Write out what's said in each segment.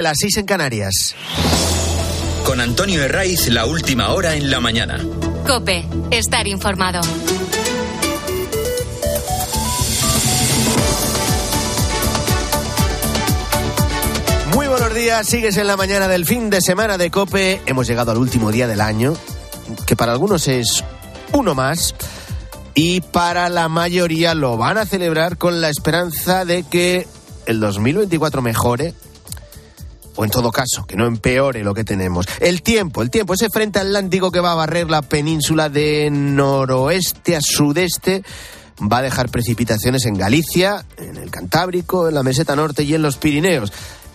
Las seis en Canarias. Con Antonio Herraiz, la última hora en la mañana. Cope, estar informado. Muy buenos días, sigues en la mañana del fin de semana de Cope. Hemos llegado al último día del año, que para algunos es uno más, y para la mayoría lo van a celebrar con la esperanza de que el 2024 mejore, o en todo caso, que no empeore lo que tenemos. El tiempo, el tiempo, ese frente atlántico que va a barrer la península de noroeste a sudeste, va a dejar precipitaciones en Galicia, en el Cantábrico, en la meseta norte y en los Pirineos.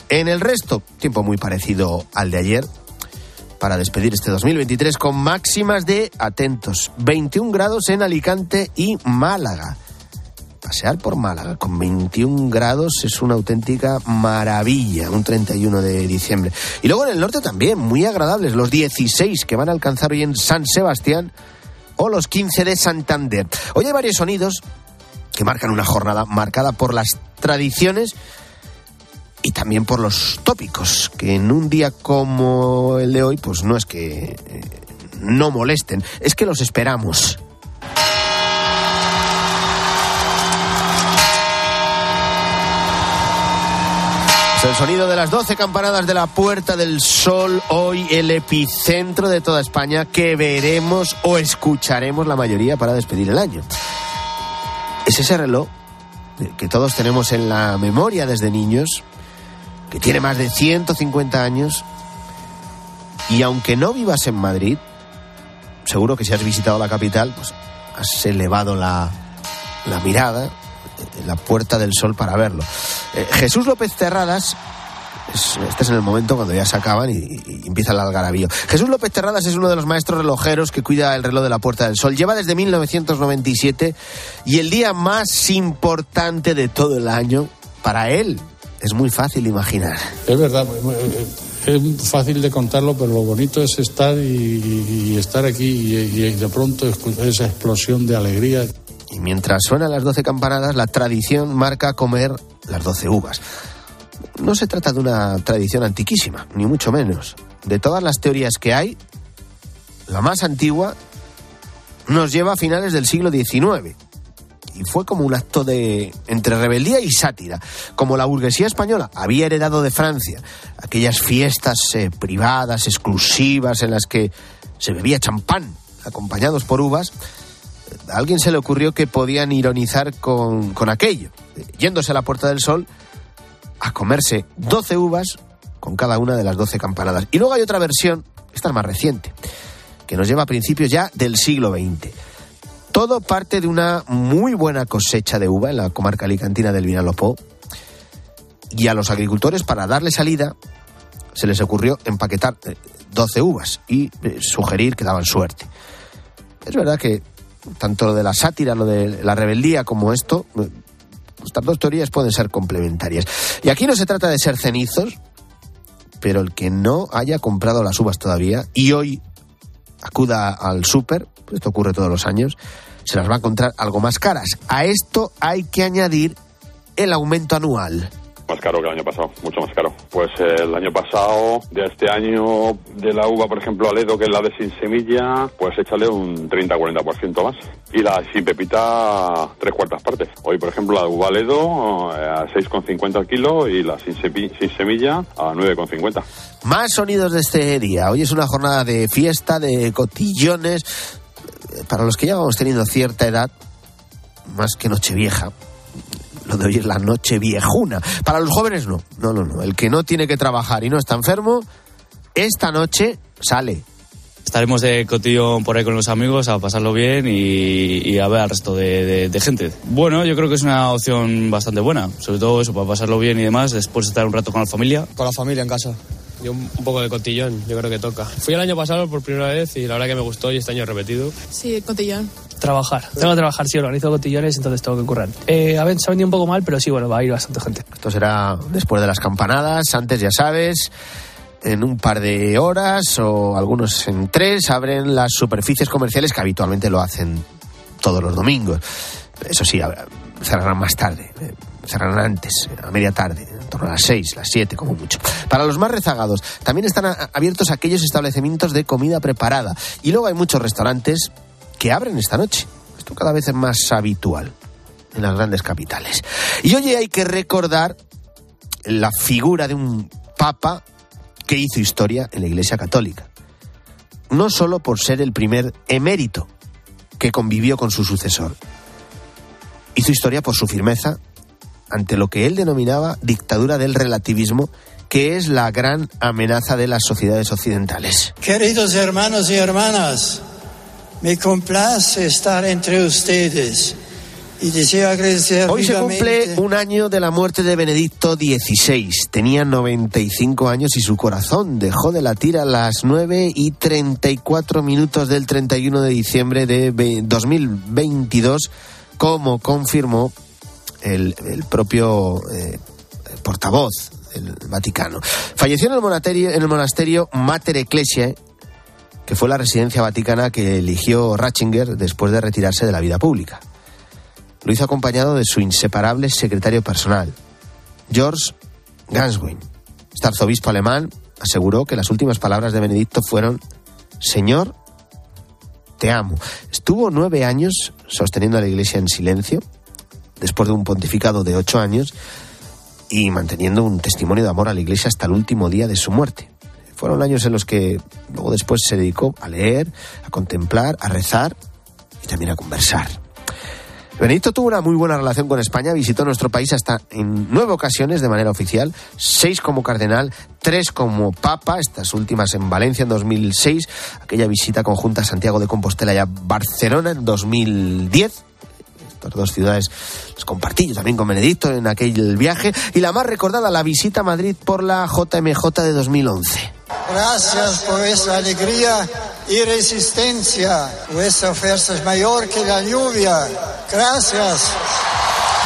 En el resto, tiempo muy parecido al de ayer, para despedir este 2023 con máximas de, atentos, 21 grados en Alicante y Málaga. Pasear por Málaga con 21 grados es una auténtica maravilla, un 31 de diciembre. Y luego en el norte también, muy agradables, los 16 que van a alcanzar hoy en San Sebastián o los 15 de Santander. Hoy hay varios sonidos que marcan una jornada marcada por las tradiciones y también por los tópicos, que en un día como el de hoy, pues no es que eh, no molesten, es que los esperamos. El sonido de las 12 campanadas de la Puerta del Sol, hoy el epicentro de toda España, que veremos o escucharemos la mayoría para despedir el año. Es ese reloj que todos tenemos en la memoria desde niños, que tiene más de 150 años, y aunque no vivas en Madrid, seguro que si has visitado la capital, pues has elevado la, la mirada la Puerta del Sol para verlo. Eh, Jesús López Terradas, es- este es en el momento cuando ya se acaban y, empieza el algarabío. Jesús López Terradas es uno de los maestros relojeros que cuida el reloj de la Puerta del Sol. Lleva desde 1997 y el día más importante de todo el año, para él, es muy fácil imaginar. Es verdad, es fácil de contarlo, pero lo bonito es estar y, estar aquí y, y de pronto esa explosión de alegría. Y mientras suenan las 12 campanadas, la tradición marca comer las 12 uvas. No se trata de una tradición antiquísima, ni mucho menos. De todas las teorías que hay, la más antigua nos lleva a finales del siglo XIX. Y fue como un acto de entre rebeldía y sátira. Como la burguesía española había heredado de Francia aquellas fiestas eh, privadas, exclusivas, en las que se bebía champán acompañados por uvas, a alguien se le ocurrió que podían ironizar con, aquello, eh, yéndose a la Puerta del Sol a comerse 12 uvas con cada una de las 12 campanadas. Y luego hay otra versión, esta es más reciente, que nos lleva a principios ya del siglo XX. Todo parte de una muy buena cosecha de uva en la comarca alicantina del Vinalopó. Y a los agricultores, para darle salida, se les ocurrió empaquetar eh, 12 uvas y eh, sugerir que daban suerte. Es verdad que tanto lo de la sátira, lo de la rebeldía como esto, estas dos teorías pueden ser complementarias. Y aquí no se trata de ser cenizos, pero el que no haya comprado las uvas todavía y hoy acuda al súper, pues esto ocurre todos los años, se las va a encontrar algo más caras. A esto hay que añadir el aumento anual. Más caro que el año pasado, mucho más caro. Pues eh, el año pasado, de este año, de la uva, por ejemplo, Aledo, que es la de sin semilla, pues échale un 30-40% más. Y la sin pepita, tres cuartas partes. Hoy, por ejemplo, la uva Aledo eh, a 6,50 al kilo y la sin, sin semilla a 9,50. Más sonidos de este día. Hoy es una jornada de fiesta, de cotillones. Para los que ya vamos teniendo cierta edad, más que Nochevieja, lo de hoy es la noche viejuna. Para los jóvenes no, no, no, no. El que no tiene que trabajar y no está enfermo, esta noche sale. Estaremos de cotillón por ahí con los amigos a pasarlo bien y, y a ver al resto de, de- de gente. Bueno, yo creo que es una opción bastante buena, sobre todo eso, para pasarlo bien y demás, después de estar un rato con la familia. Con la familia en casa. Y un, un poco de cotillón, yo creo que toca. Fui el año pasado por primera vez y la verdad que me gustó y este año he repetido. Sí, cotillón. Trabajar. Tengo que trabajar, sí, organizo cotillones, entonces tengo que currar. Eh, a ver, se ha vendido un poco mal, pero sí, bueno, va a ir bastante gente. Esto será después de las campanadas, antes ya sabes. En un par de horas o algunos en tres abren las superficies comerciales que habitualmente lo hacen todos los domingos. Eso sí, cerrarán más tarde, eh, cerrarán antes, a media tarde. torno a las 6, las 7 como mucho. Para los más rezagados, también están abiertos aquellos establecimientos de comida preparada. Y luego hay muchos restaurantes que abren esta noche. Esto cada vez es más habitual en las grandes capitales. Y hoy hay que recordar la figura de un papa que hizo historia en la Iglesia Católica. No solo por ser el primer emérito que convivió con su sucesor. Hizo historia por su firmeza ante lo que él denominaba dictadura del relativismo, que es la gran amenaza de las sociedades occidentales. Queridos hermanos y hermanas, me complace estar entre ustedes y deseo agradecer Hoy se cumple un año de la muerte de Benedicto XVI. Tenía 95 años y su corazón dejó de latir a las 9 y 34 minutos del 31 de diciembre de 2022, como confirmó el, propio eh, portavoz del Vaticano. Falleció en el monasterio, en el monasterio Mater Ecclesiae, que fue la residencia vaticana que eligió Ratzinger después de retirarse de la vida pública. Lo hizo acompañado de su inseparable secretario personal, George Ganswin. Este arzobispo alemán aseguró que las últimas palabras de Benedicto fueron, Señor, te amo. Estuvo nueve años sosteniendo a la iglesia en silencio, después de un pontificado de ocho años, y manteniendo un testimonio de amor a la iglesia hasta el último día de su muerte. Fueron años en los que luego después se dedicó a leer, a contemplar, a rezar y también a conversar. Benedicto tuvo una muy buena relación con España, visitó nuestro país hasta en nueve ocasiones de manera oficial, seis como cardenal, tres como papa, estas últimas en Valencia en 2006, aquella visita conjunta a Santiago de Compostela y a Barcelona en 2010 estas dos ciudades las compartí yo también con Benedicto en aquel viaje y la más recordada la visita a Madrid por la JMJ de 2011. Gracias por esa alegría y resistencia. Vuestra fuerza es mayor que la lluvia. Gracias.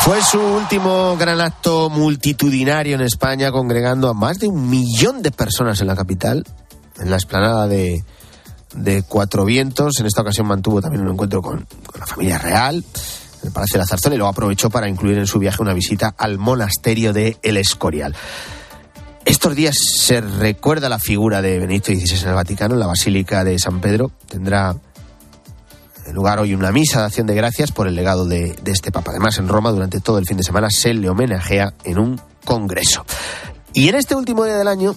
Fue su último gran acto multitudinario en España, congregando a más de un millón de personas en la capital, en la explanada de, Cuatro Vientos. En esta ocasión mantuvo también un encuentro con, con la familia real, en el Palacio de la Zarzuela, y luego aprovechó para incluir en su viaje una visita al monasterio de El Escorial. Estos días se recuerda la figura de Benedicto XVI en el Vaticano, en la Basílica de San Pedro. Tendrá lugar hoy una misa de acción de gracias por el legado de, este Papa. Además, en Roma, durante todo el fin de semana, se le homenajea en un congreso. Y en este último día del año,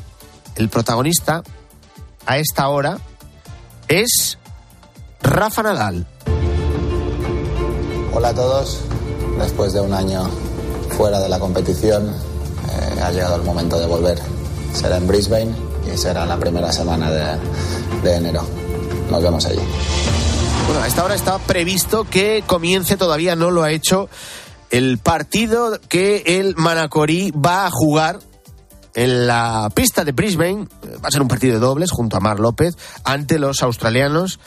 el protagonista, a esta hora, es Rafa Nadal. Hola a todos. Después de un año fuera de la competición, eh, ha llegado el momento de volver. Será en Brisbane y será la primera semana de, enero. Nos vemos allí. Bueno, a esta hora está previsto que comience, todavía no lo ha hecho, el partido que el Manacorí va a jugar en la pista de Brisbane. Va a ser un partido de dobles junto a Mar López ante los australianos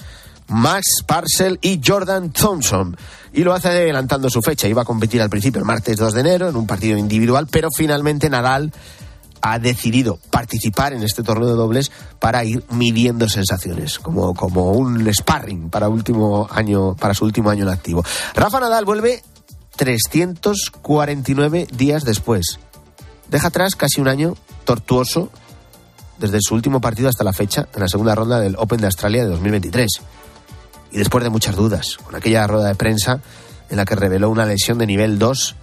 Max Parcel y Jordan Thompson. Y lo hace adelantando su fecha. Iba a competir al principio el martes 2 de enero en un partido individual, pero finalmente Nadal ha decidido participar en este torneo de dobles para ir midiendo sensaciones, como, como un sparring para, último año, para su último año en activo. Rafa Nadal vuelve 349 días después. Deja atrás casi un año tortuoso desde su último partido hasta la fecha en la segunda ronda del Open de Australia de 2023 y después de muchas dudas, con aquella rueda de prensa en la que reveló una lesión de nivel 2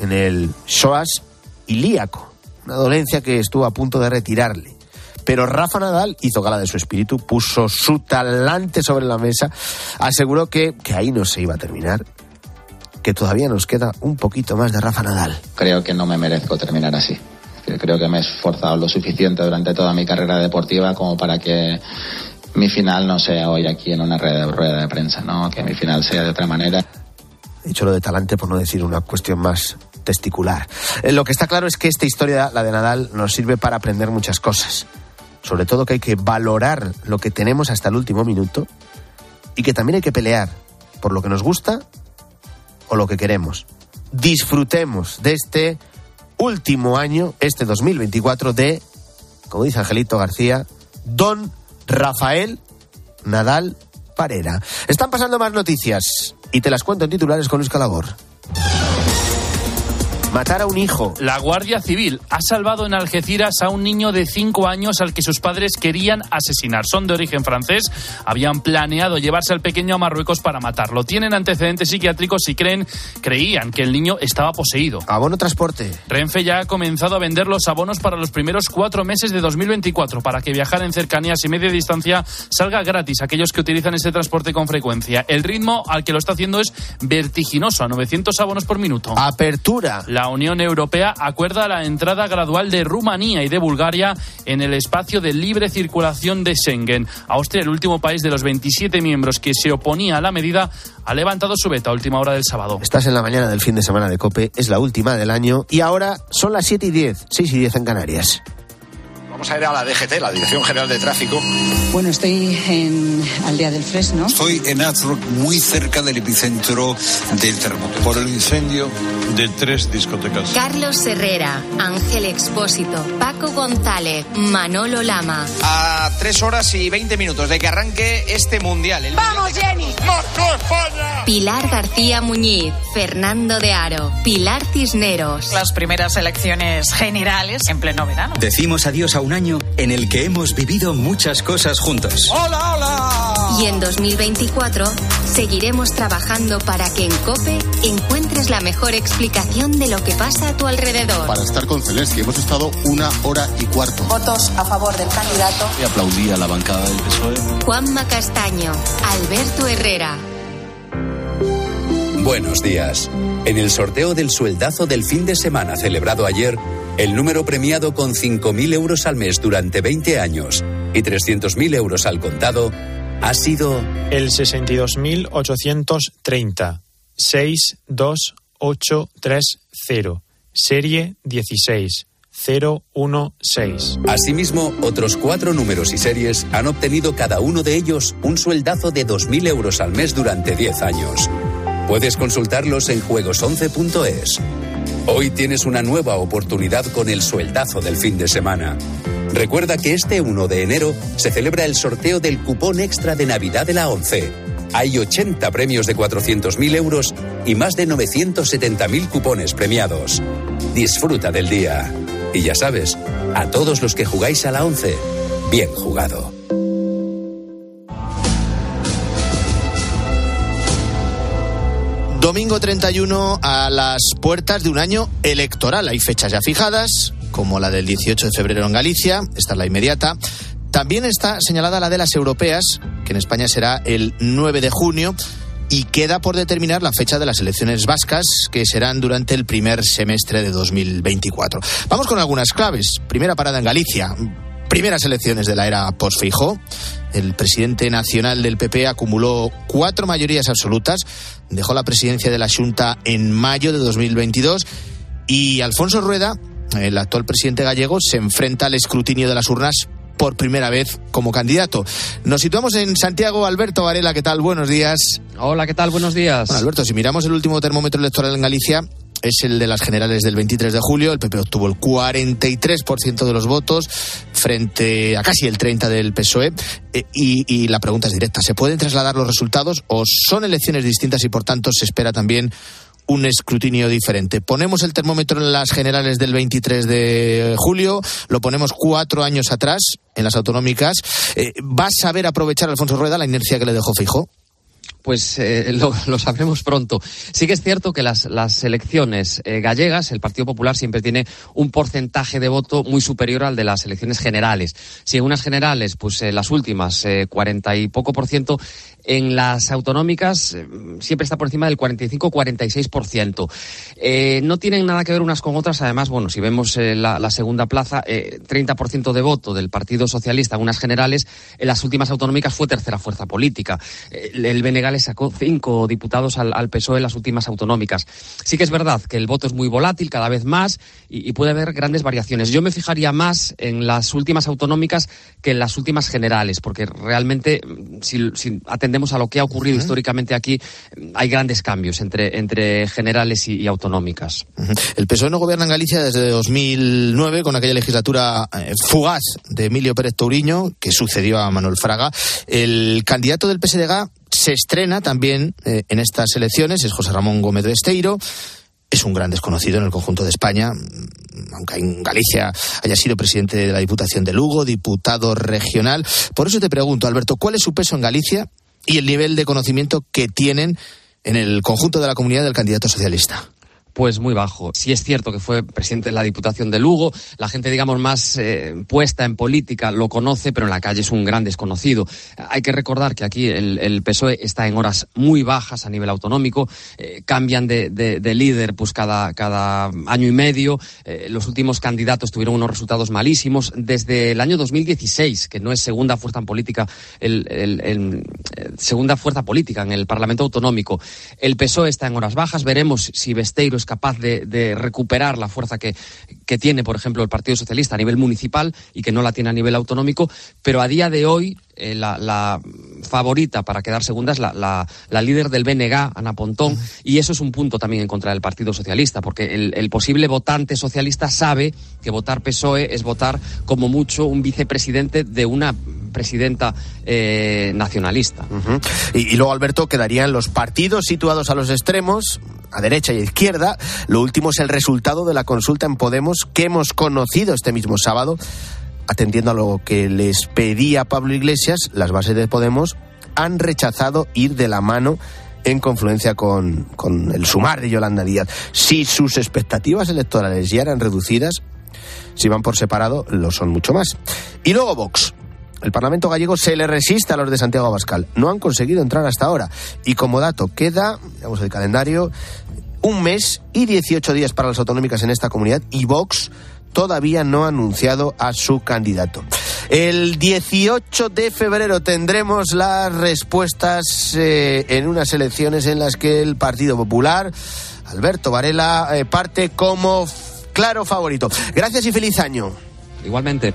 en el psoas ilíaco, una dolencia que estuvo a punto de retirarle. Pero Rafa Nadal hizo gala de su espíritu, puso su talante sobre la mesa, aseguró que, que ahí no se iba a terminar, que todavía nos queda un poquito más de Rafa Nadal. Creo que no me merezco terminar así. Creo que me he esforzado lo suficiente durante toda mi carrera deportiva como para que mi final no sea hoy aquí en una rueda de prensa, ¿no? Que mi final sea de otra manera. He dicho lo de talante por no decir una cuestión más testicular. Eh, lo que está claro es que esta historia, la de Nadal, nos sirve para aprender muchas cosas. Sobre todo que hay que valorar lo que tenemos hasta el último minuto y que también hay que pelear por lo que nos gusta o lo que queremos. Disfrutemos de este último año, este 2024, de, como dice Angelito García, Don Rafael Nadal Parera. Están pasando más noticias y te las cuento en titulares con Luis Calabor. Matar a un hijo. La Guardia Civil ha salvado en Algeciras a un niño de 5 años al que sus padres querían asesinar. Son de origen francés. Habían planeado llevarse al pequeño a Marruecos para matarlo. Tienen antecedentes psiquiátricos y creen, creían que el niño estaba poseído. Abono transporte. Renfe ya ha comenzado a vender los abonos para los primeros cuatro meses de 2024 para que viajar en cercanías y media distancia salga gratis a aquellos que utilizan ese transporte con frecuencia. El ritmo al que lo está haciendo es vertiginoso, a 900 abonos por minuto. Apertura. La Unión Europea acuerda la entrada gradual de Rumanía y de Bulgaria en el espacio de libre circulación de Schengen. Austria, el último país de los 27 miembros que se oponía a la medida, ha levantado su veto a última hora del sábado. Estás en la mañana del fin de semana de Cope, es la última del año y ahora son las 7 y 10, 6 y 10 en Canarias. Vamos a ir a la DGT, la Dirección General de Tráfico. Bueno, estoy en Aldea del Fresno. Estoy en Azrock, muy cerca del epicentro del terremoto. Por el incendio de tres discotecas. Carlos Herrera, Ángel Expósito, Paco González, Manolo Lama. A tres horas y veinte minutos de que arranque este mundial. El ¡Vamos, Jenny! ¡Marco España! Pilar García Muñiz, Fernando de Aro, Pilar Cisneros. Las primeras elecciones generales en pleno verano. Decimos adiós a un año en el que hemos vivido muchas cosas juntos. ¡Hola, hola! Y en 2024 seguiremos trabajando para que en COPE encuentres la mejor explicación de lo que pasa a tu alrededor. Para estar con Zelensky hemos estado una hora y cuarto. Votos a favor del candidato. Y aplaudí a la bancada del PSOE. Juanma Castaño, Alberto Herrera. Buenos días. En el sorteo del sueldazo del fin de semana celebrado ayer, el número premiado con 5.000 euros al mes durante 20 años y 300.000 euros al contado ha sido el 62.830 62830 serie 16 016. Asimismo, otros cuatro números y series han obtenido cada uno de ellos un sueldazo de 2.000 euros al mes durante 10 años. Puedes consultarlos en juegos11.es. Hoy tienes una nueva oportunidad con el sueldazo del fin de semana. Recuerda que este 1 de enero se celebra el sorteo del cupón extra de Navidad de la 11. Hay 80 premios de 400.000 euros y más de 970.000 cupones premiados. Disfruta del día. Y ya sabes, a todos los que jugáis a la 11, bien jugado. Domingo 31 a las puertas de un año electoral. Hay fechas ya fijadas, como la del 18 de febrero en Galicia, esta es la inmediata. También está señalada la de las europeas, que en España será el 9 de junio, y queda por determinar la fecha de las elecciones vascas, que serán durante el primer semestre de 2024. Vamos con algunas claves. Primera parada en Galicia. Primeras elecciones de la era post-Fijo. El presidente nacional del PP acumuló cuatro mayorías absolutas, dejó la presidencia de la Junta en mayo de 2022 y Alfonso Rueda, el actual presidente gallego, se enfrenta al escrutinio de las urnas por primera vez como candidato. Nos situamos en Santiago. Alberto Varela, ¿qué tal? Buenos días. Hola, ¿qué tal? Buenos días. Bueno, Alberto, si miramos el último termómetro electoral en Galicia, es el de las generales del 23 de julio. El PP obtuvo el 43% de los votos frente a casi el 30% del PSOE. Eh, y, la pregunta es directa. ¿Se pueden trasladar los resultados o son elecciones distintas y por tanto se espera también un escrutinio diferente. Ponemos el termómetro en las generales del 23 de julio, lo ponemos cuatro años atrás en las autonómicas. Eh, ¿Va a saber aprovechar Alfonso Rueda la inercia que le dejó Fijo? Pues eh, lo, sabremos pronto. Sí que es cierto que las, las elecciones eh, gallegas, el Partido Popular siempre tiene un porcentaje de voto muy superior al de las elecciones generales. Si en unas generales, pues eh, las últimas, cuarenta y poco por ciento, en las autonómicas siempre está por encima del 45-46%. Eh, no tienen nada que ver unas con otras. Además, bueno, si vemos eh, la, segunda plaza, eh, 30% de voto del Partido Socialista en unas generales, en las últimas autonómicas fue tercera fuerza política. El BNG le sacó cinco diputados al, al, PSOE en las últimas autonómicas. Sí que es verdad que el voto es muy volátil cada vez más y, y puede haber grandes variaciones. Yo me fijaría más en las últimas autonómicas que en las últimas generales, porque realmente, si, si atendemos a lo que ha ocurrido uh -huh. históricamente aquí, hay grandes cambios entre, entre generales y, y autonómicas. Uh -huh. El PSOE no gobierna en Galicia desde 2009 con aquella legislatura eh, fugaz de Emilio Pérez Touriño, que sucedió a Manuel Fraga. El candidato del PSDG se estrena también eh, en estas elecciones, es José Ramón Gómez de Esteiro. es un gran desconocido en el conjunto de España, aunque en Galicia haya sido presidente de la Diputación de Lugo, diputado regional. Por eso te pregunto, Alberto, ¿cuál es su peso en Galicia y el nivel de conocimiento que tienen en el conjunto de la comunidad del candidato socialista? Pues muy bajo. Sí es cierto que fue presidente de la Diputación de Lugo, la gente, digamos, más eh, puesta en política lo conoce, pero en la calle es un gran desconocido. Hay que recordar que aquí el, PSOE está en horas muy bajas a nivel autonómico, eh, cambian de, líder pues cada, cada año y medio, eh, los últimos candidatos tuvieron unos resultados malísimos. Desde el año 2016, que no es segunda fuerza política, el, segunda fuerza política en el Parlamento Autonómico, el PSOE está en horas bajas, veremos si Besteiro capaz de, recuperar la fuerza que, tiene, por ejemplo, el Partido Socialista a nivel municipal y que no la tiene a nivel autonómico, pero a día de hoy eh, la, favorita para quedar segunda es la, líder del BNG, Ana Pontón, y eso es un punto también en contra del Partido Socialista, porque el, posible votante socialista sabe que votar PSOE es votar como mucho un vicepresidente de una presidenta eh, nacionalista. y, y luego, Alberto, quedarían los partidos situados a los extremos, a derecha y a izquierda. Lo último es el resultado de la consulta en Podemos que hemos conocido este mismo sábado. Atendiendo a lo que les pedía Pablo Iglesias, las bases de Podemos han rechazado ir de la mano en confluencia con, con el sumar de Yolanda Díaz. Si sus expectativas electorales ya eran reducidas, si van por separado, lo son mucho más. Y luego Vox. El Parlamento gallego se le resiste a los de Santiago Abascal. No han conseguido entrar hasta ahora. Y como dato, queda, digamos, el calendario, un mes y 18 días para las autonómicas en esta comunidad y Vox todavía no ha anunciado a su candidato. El 18 de febrero tendremos las respuestas eh, en unas elecciones en las que el Partido Popular, Alberto Varela, eh, parte como claro favorito. Gracias y feliz año. Igualmente.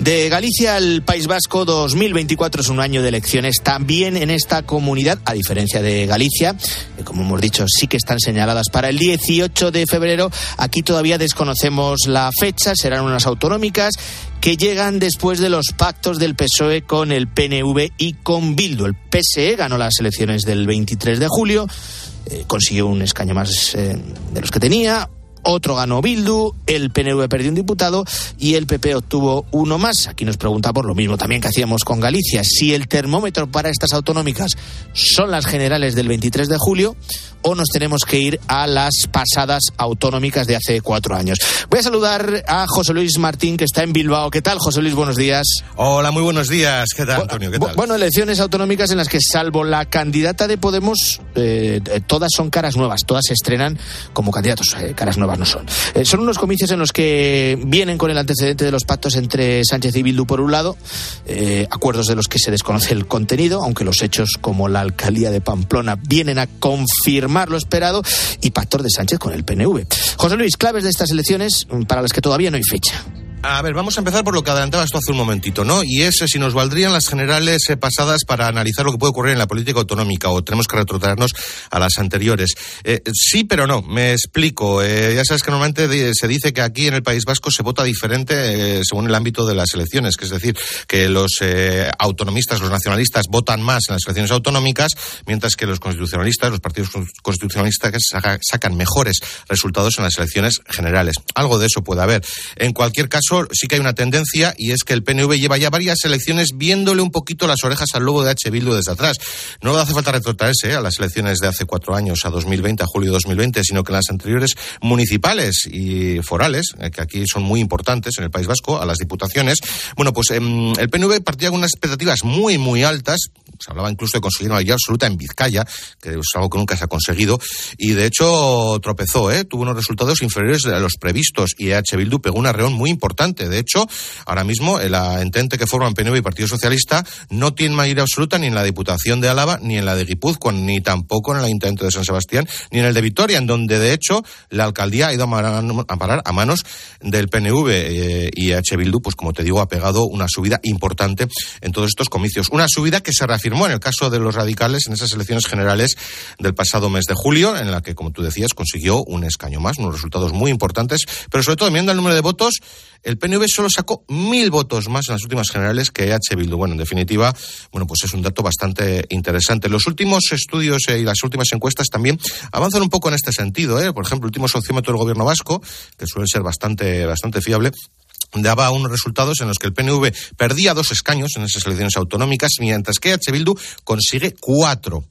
De Galicia al País Vasco 2024 es un año de elecciones también en esta comunidad, a diferencia de Galicia, que como hemos dicho sí que están señaladas para el 18 de febrero. Aquí todavía desconocemos la fecha, serán unas autonómicas que llegan después de los pactos del PSOE con el PNV y con Bildu. El PSE ganó las elecciones del 23 de julio, eh, consiguió un escaño más eh, de los que tenía, otro ganó Bildu, el PNV perdió un diputado y el PP obtuvo uno más. Aquí nos pregunta por lo mismo también que hacíamos con Galicia, si el termómetro para estas autonómicas son las generales del 23 de julio o nos tenemos que ir a las pasadas autonómicas de hace cuatro años. Voy a saludar a José Luis Martín, que está en Bilbao. ¿Qué tal, José Luis? Buenos días. Hola, muy buenos días. ¿Qué tal, Antonio? ¿Qué tal? Bueno, elecciones autonómicas en las que, salvo la candidata de Podemos, eh, todas son caras nuevas, todas se estrenan como candidatos, eh, caras nuevas no son. Eh, son unos comicios en los que vienen con el antecedente de los pactos entre Sánchez y Bildu por un lado, eh, acuerdos de los que se desconoce el contenido, aunque los hechos como la alcaldía de Pamplona vienen a confirmar lo esperado, y pactos de Sánchez con el PNV. José Luis, claves de estas elecciones para las que todavía no hay fecha. A ver, vamos a empezar por lo que adelantabas tú hace un momentito, ¿no? Y es si nos valdrían las generales eh, pasadas para analizar lo que puede ocurrir en la política autonómica o tenemos que retrotraernos a las anteriores. Eh, sí, pero no. Me explico. Eh, ya sabes que normalmente se dice que aquí en el País Vasco se vota diferente según el ámbito de las elecciones, que es decir, que los autonomistas, los nacionalistas votan más en las elecciones autonómicas, mientras que los constitucionalistas, los partidos constitucionalistas sacan mejores resultados en las elecciones generales. Algo de eso puede haber. En cualquier caso, sí que hay una tendencia y es que el PNV lleva ya varias elecciones viéndole un poquito las orejas al lobo de H. Bildu desde atrás. No hace falta retrotraerse ¿eh? a las elecciones de hace cuatro años, a 2020, a julio de 2020, sino que las anteriores municipales y forales, eh, que aquí son muy importantes en el País Vasco, a las diputaciones, bueno, pues em, el PNV partía con unas expectativas muy, muy altas, se hablaba incluso de conseguir una mayoría absoluta en Vizcaya, que es algo que nunca se ha conseguido, y de hecho tropezó, ¿eh? tuvo unos resultados inferiores a los previstos y H. Bildu pegó un arreón muy importante. De hecho, ahora mismo el entente que forman PNV y Partido Socialista no tiene mayoría absoluta ni en la Diputación de Álava, ni en la de Guipúzcoa, ni tampoco en el Ayuntamiento de San Sebastián, ni en el de Vitoria, en donde de hecho la alcaldía ha ido a parar a manos del PNV eh, y H. Bildu, pues como te digo, ha pegado una subida importante en todos estos comicios. Una subida que se reafirma en el caso de los radicales en esas elecciones generales del pasado mes de julio, en la que, como tú decías, consiguió un escaño más, unos resultados muy importantes, pero sobre todo, viendo el número de votos, el PNV solo sacó mil votos más en las últimas generales que H. Bildu. Bueno, en definitiva, bueno, pues es un dato bastante interesante. Los últimos estudios eh, y las últimas encuestas también avanzan un poco en este sentido. ¿eh? Por ejemplo, el último sociómetro del gobierno vasco, que suele ser bastante, bastante fiable, daba unos resultados en los que el PNV perdía dos escaños en esas elecciones autonómicas, mientras que H. Bildu consigue cuatro.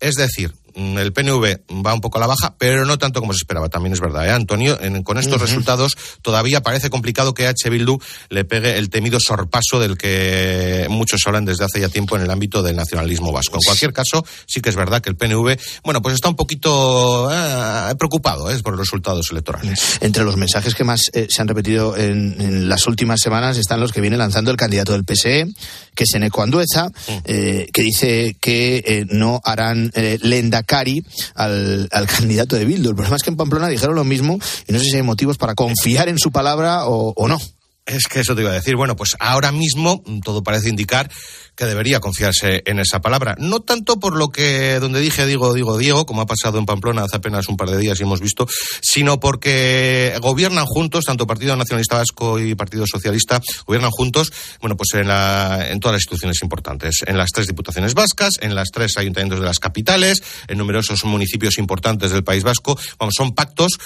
Es decir, el PNV va un poco a la baja, pero no tanto como se esperaba. También es verdad, ¿eh? Antonio, con estos resultados todavía parece complicado que H. Bildu le pegue el temido sorpaso del que muchos hablan desde hace ya tiempo en el ámbito del nacionalismo vasco. En cualquier caso, sí que es verdad que el PNV, bueno, pues está un poquito eh, preocupado ¿eh? por los resultados electorales. Entre los mensajes que más eh, se han repetido en, en, las últimas semanas están los que viene lanzando el candidato del PSE, que es Eneco Andueza, mm. que dice que no harán lenda Cari al, candidato de Bildu. El problema es que en Pamplona dijeron lo mismo y no sé si hay motivos para confiar en su palabra o, o no. Es que eso te iba a decir. Bueno, pues ahora mismo todo parece indicar que debería confiarse en esa palabra. No tanto por lo que donde dije digo, digo Diego, como ha pasado en Pamplona hace apenas un par de días y hemos visto, sino porque gobiernan juntos, tanto Partido Nacionalista Vasco y Partido Socialista, gobiernan juntos, bueno, pues en, la, en todas las instituciones importantes, en las tres diputaciones vascas, en las tres ayuntamientos de las capitales, en numerosos municipios importantes del País Vasco. Vamos, son pactos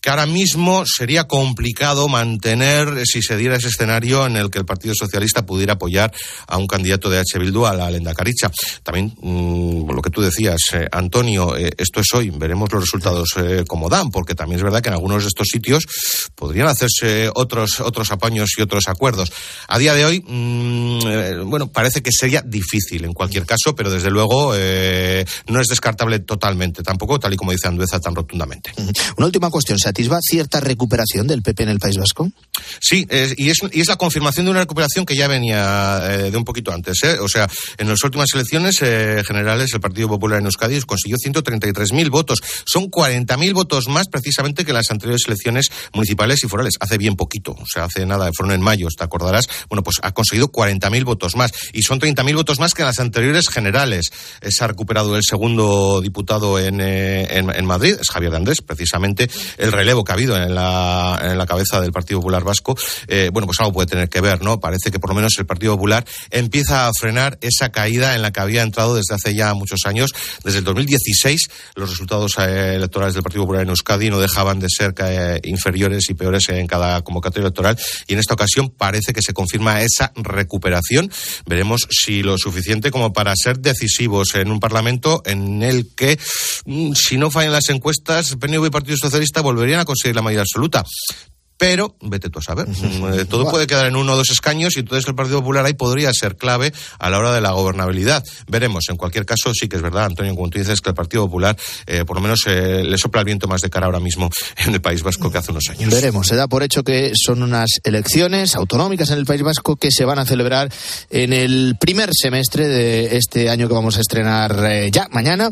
que ahora mismo sería complicado mantener si se diera ese escenario en el que el Partido Socialista pudiera apoyar a un candidato de H. Bildu a la Lenda Caricha. También, mmm, lo que tú decías, eh, Antonio, eh, esto es hoy, veremos los resultados eh, como dan, porque también es verdad que en algunos de estos sitios podrían hacerse otros, otros apaños y otros acuerdos. A día de hoy, mmm, bueno, parece que sería difícil en cualquier caso, pero desde luego no es descartable totalmente, tampoco tal y como dice Andueza tan rotundamente. Una última cuestión atisba cierta recuperación del PP en el País Vasco? Sí, y, es, la confirmación de una recuperación que ya venía eh, de un poquito antes. ¿eh? O sea, en las últimas elecciones eh, generales, el Partido Popular en Euskadi consiguió 133.000 votos. Son 40.000 votos más precisamente que las anteriores elecciones municipales y forales. Hace bien poquito, o sea, hace nada, fueron en mayo, te acordarás. Bueno, pues ha conseguido 40.000 votos más. Y son 30.000 votos más que las anteriores generales. Se ha recuperado el segundo diputado en, en, Madrid, es Javier Andrés, precisamente el relevo que ha habido en la, cabeza del Partido Popular Vasco, eh, bueno, pues algo puede tener que ver, ¿no? Parece que por lo menos el Partido Popular empieza a frenar esa caída en la que había entrado desde hace ya muchos años. Desde el 2016, los resultados eh, electorales del Partido Popular en Euskadi no dejaban de ser eh, inferiores y peores en cada convocatoria electoral. Y en esta ocasión parece que se confirma esa recuperación. Veremos si lo suficiente como para ser decisivos en un Parlamento en el que, mm, si no fallan las encuestas, PNV y Partido Socialista volverían a conseguir la mayoría absoluta pero vete tú a saber. Eh, todo puede quedar en uno o dos escaños y entonces el Partido Popular ahí podría ser clave a la hora de la gobernabilidad. Veremos. En cualquier caso, sí que es verdad, Antonio, como tú dices, que el Partido Popular eh, por lo menos eh, le sopla el viento más de cara ahora mismo en el País Vasco que hace unos años. Veremos. Se da por hecho que son unas elecciones autonómicas en el País Vasco que se van a celebrar en el primer semestre de este año que vamos a estrenar ya mañana.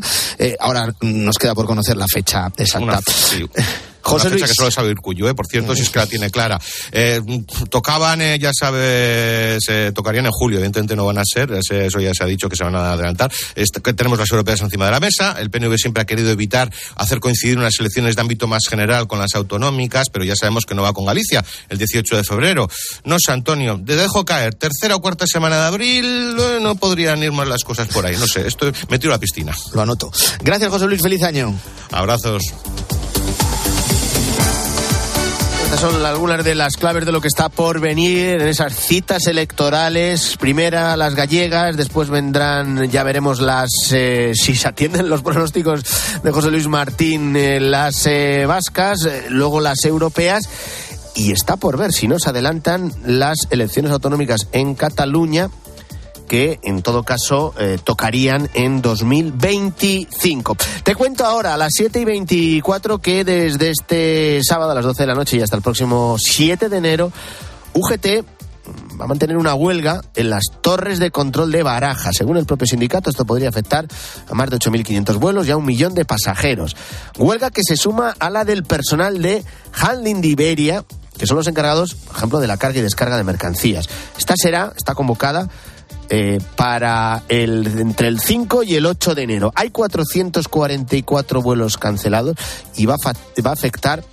ahora nos queda por conocer la fecha exacta. Una, sí. José Luis. que solo sabe Cuyo, ¿eh? por cierto, si es que la tiene clara. Eh, tocaban, eh, ya sabes, eh, tocarían en julio, evidentemente no van a ser, eso ya se ha dicho que se van a adelantar. Este, que tenemos las europeas encima de la mesa, el PNV siempre ha querido evitar hacer coincidir unas elecciones de ámbito más general con las autonómicas, pero ya sabemos que no va con Galicia, el 18 de febrero. No sé, Antonio, te dejo caer, tercera o cuarta semana de abril, no podrían ir más las cosas por ahí, no sé, esto me tiro a la piscina. Lo anoto. Gracias, José Luis, feliz año. Abrazos. Estas son algunas de las claves de lo que está por venir en esas citas electorales. Primera las gallegas, después vendrán, ya veremos las, eh, si se atienden los pronósticos de José Luis Martín, eh, las eh, vascas, eh, luego las europeas. Y está por ver si no se adelantan las elecciones autonómicas en Cataluña que en todo caso eh, tocarían en 2025. Te cuento ahora a las 7 y 24 que desde este sábado a las 12 de la noche y hasta el próximo 7 de enero, UGT va a mantener una huelga en las torres de control de Baraja. Según el propio sindicato, esto podría afectar a más de 8.500 vuelos y a un millón de pasajeros. Huelga que se suma a la del personal de Handling de Iberia, que son los encargados, por ejemplo, de la carga y descarga de mercancías. Esta será, está convocada eh, para el entre el 5 y el 8 de enero. Hay 444 vuelos cancelados y va a, va a afectar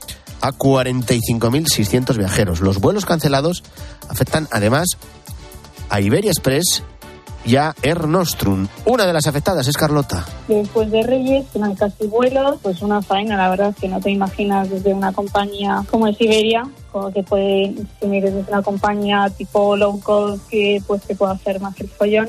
a 45.600 viajeros. Los vuelos cancelados afectan además a Iberia Express y a Air Nostrum. Una de las afectadas es Carlota. Después de Reyes, hay casi vuelos, pues una faena, la verdad, que no te imaginas desde una compañía como es Iberia, como que puede, si mires desde una compañía tipo low cost, que pues te puede hacer más el follón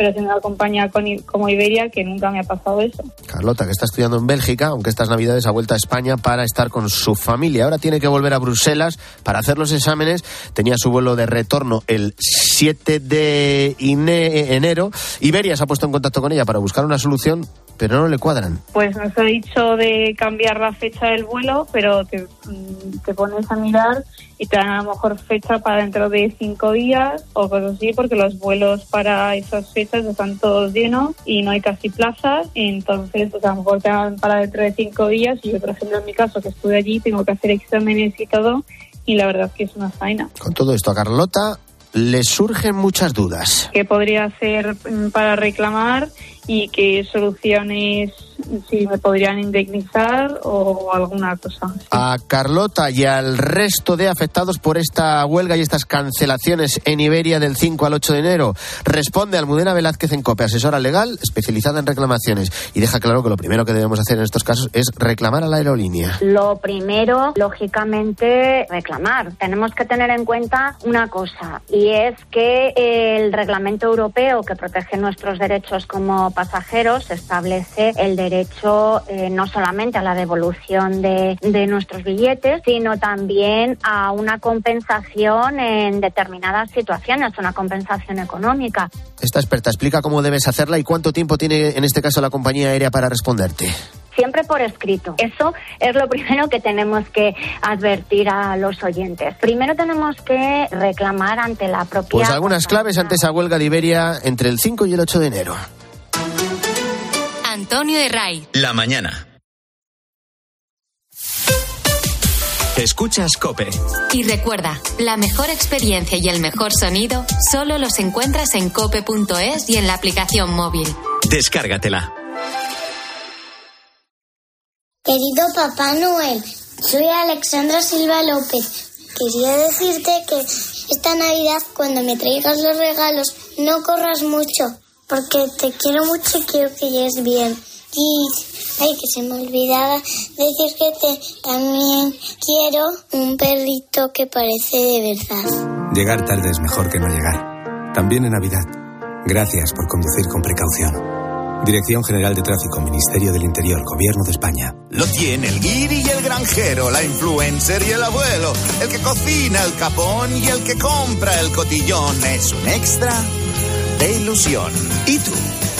pero siendo una compañía con- como Iberia que nunca me ha pasado eso. Carlota, que está estudiando en Bélgica, aunque estas navidades ha vuelto a España para estar con su familia. Ahora tiene que volver a Bruselas para hacer los exámenes. Tenía su vuelo de retorno el 7 de ine- enero. Iberia se ha puesto en contacto con ella para buscar una solución, pero no le cuadran. Pues nos ha dicho de cambiar la fecha del vuelo, pero te, mm, te pones a mirar y te dan a lo mejor fecha para dentro de cinco días o cosas así, porque los vuelos para esas fechas están todos llenos y no hay casi plazas. Entonces, pues a lo mejor te dan para dentro de cinco días. Y yo, por ejemplo, en mi caso, que estuve allí, tengo que hacer exámenes y todo. Y la verdad es que es una faena. Con todo esto a Carlota le surgen muchas dudas. ¿Qué podría hacer mm, para reclamar y qué soluciones, si me podrían indemnizar o alguna cosa? A Carlota y al resto de afectados por esta huelga y estas cancelaciones en Iberia del 5 al 8 de enero. Responde Almudena Velázquez en COPE, asesora legal especializada en reclamaciones. Y deja claro que lo primero que debemos hacer en estos casos es reclamar a la aerolínea. Lo primero, lógicamente, reclamar. Tenemos que tener en cuenta una cosa, y es que el reglamento europeo que protege nuestros derechos como pasajeros establece el derecho eh, no solamente a la devolución de, de nuestros billetes, sino también a una compensación en determinadas situaciones, una compensación económica. Esta experta explica cómo debes hacerla y cuánto tiempo tiene en este caso la compañía aérea para responderte. siempre por escrito. Eso es lo primero que tenemos que advertir a los oyentes. Primero tenemos que reclamar ante la propia... Pues algunas claves ante esa huelga de Iberia entre el 5 y el 8 de enero. Antonio de Ray. La mañana. Escuchas Cope. Y recuerda, la mejor experiencia y el mejor sonido solo los encuentras en cope.es y en la aplicación móvil. Descárgatela. Querido Papá Noel, soy Alexandra Silva López. Quería decirte que esta Navidad, cuando me traigas los regalos, no corras mucho, porque te quiero mucho y quiero que llegues bien. Y, ay, que se me olvidaba decir que te también quiero un perrito que parece de verdad. Llegar tarde es mejor que no llegar. También en Navidad. Gracias por conducir con precaución. Dirección General de Tráfico, Ministerio del Interior, Gobierno de España. Lo tiene el guiri y el granjero, la influencer y el abuelo, el que cocina el capón y el que compra el cotillón. Es un extra de ilusión. ¿Y tú?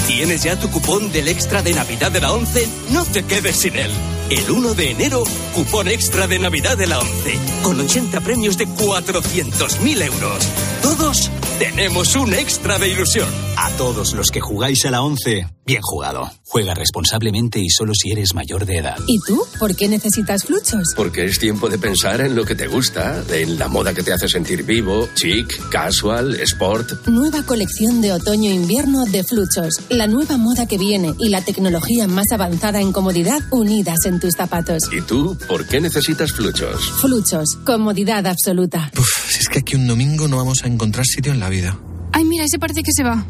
¿Tienes ya tu cupón del extra de Navidad de la 11? No te quedes sin él. El 1 de enero, cupón extra de Navidad de la 11, con 80 premios de 400.000 euros. Todos tenemos un extra de ilusión. A todos los que jugáis a la 11, bien jugado. Juega responsablemente y solo si eres mayor de edad. ¿Y tú? ¿Por qué necesitas fluchos? Porque es tiempo de pensar en lo que te gusta, en la moda que te hace sentir vivo, chic, casual, sport. Nueva colección de otoño-invierno de Fluchos. La nueva moda que viene y la tecnología más avanzada en comodidad unidas en tus zapatos. ¿Y tú por qué necesitas fluchos? Fluchos. Comodidad absoluta. Si es que aquí un domingo no vamos a encontrar sitio en la vida. Ay, mira, ese parece que se va.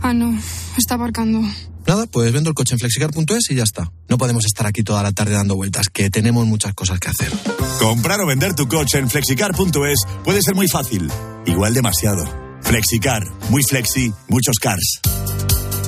Ah, no, está aparcando. Nada, pues vendo el coche en flexicar.es y ya está. No podemos estar aquí toda la tarde dando vueltas, que tenemos muchas cosas que hacer. Comprar o vender tu coche en flexicar.es puede ser muy fácil, igual demasiado. Flexicar, muy flexi, muchos cars.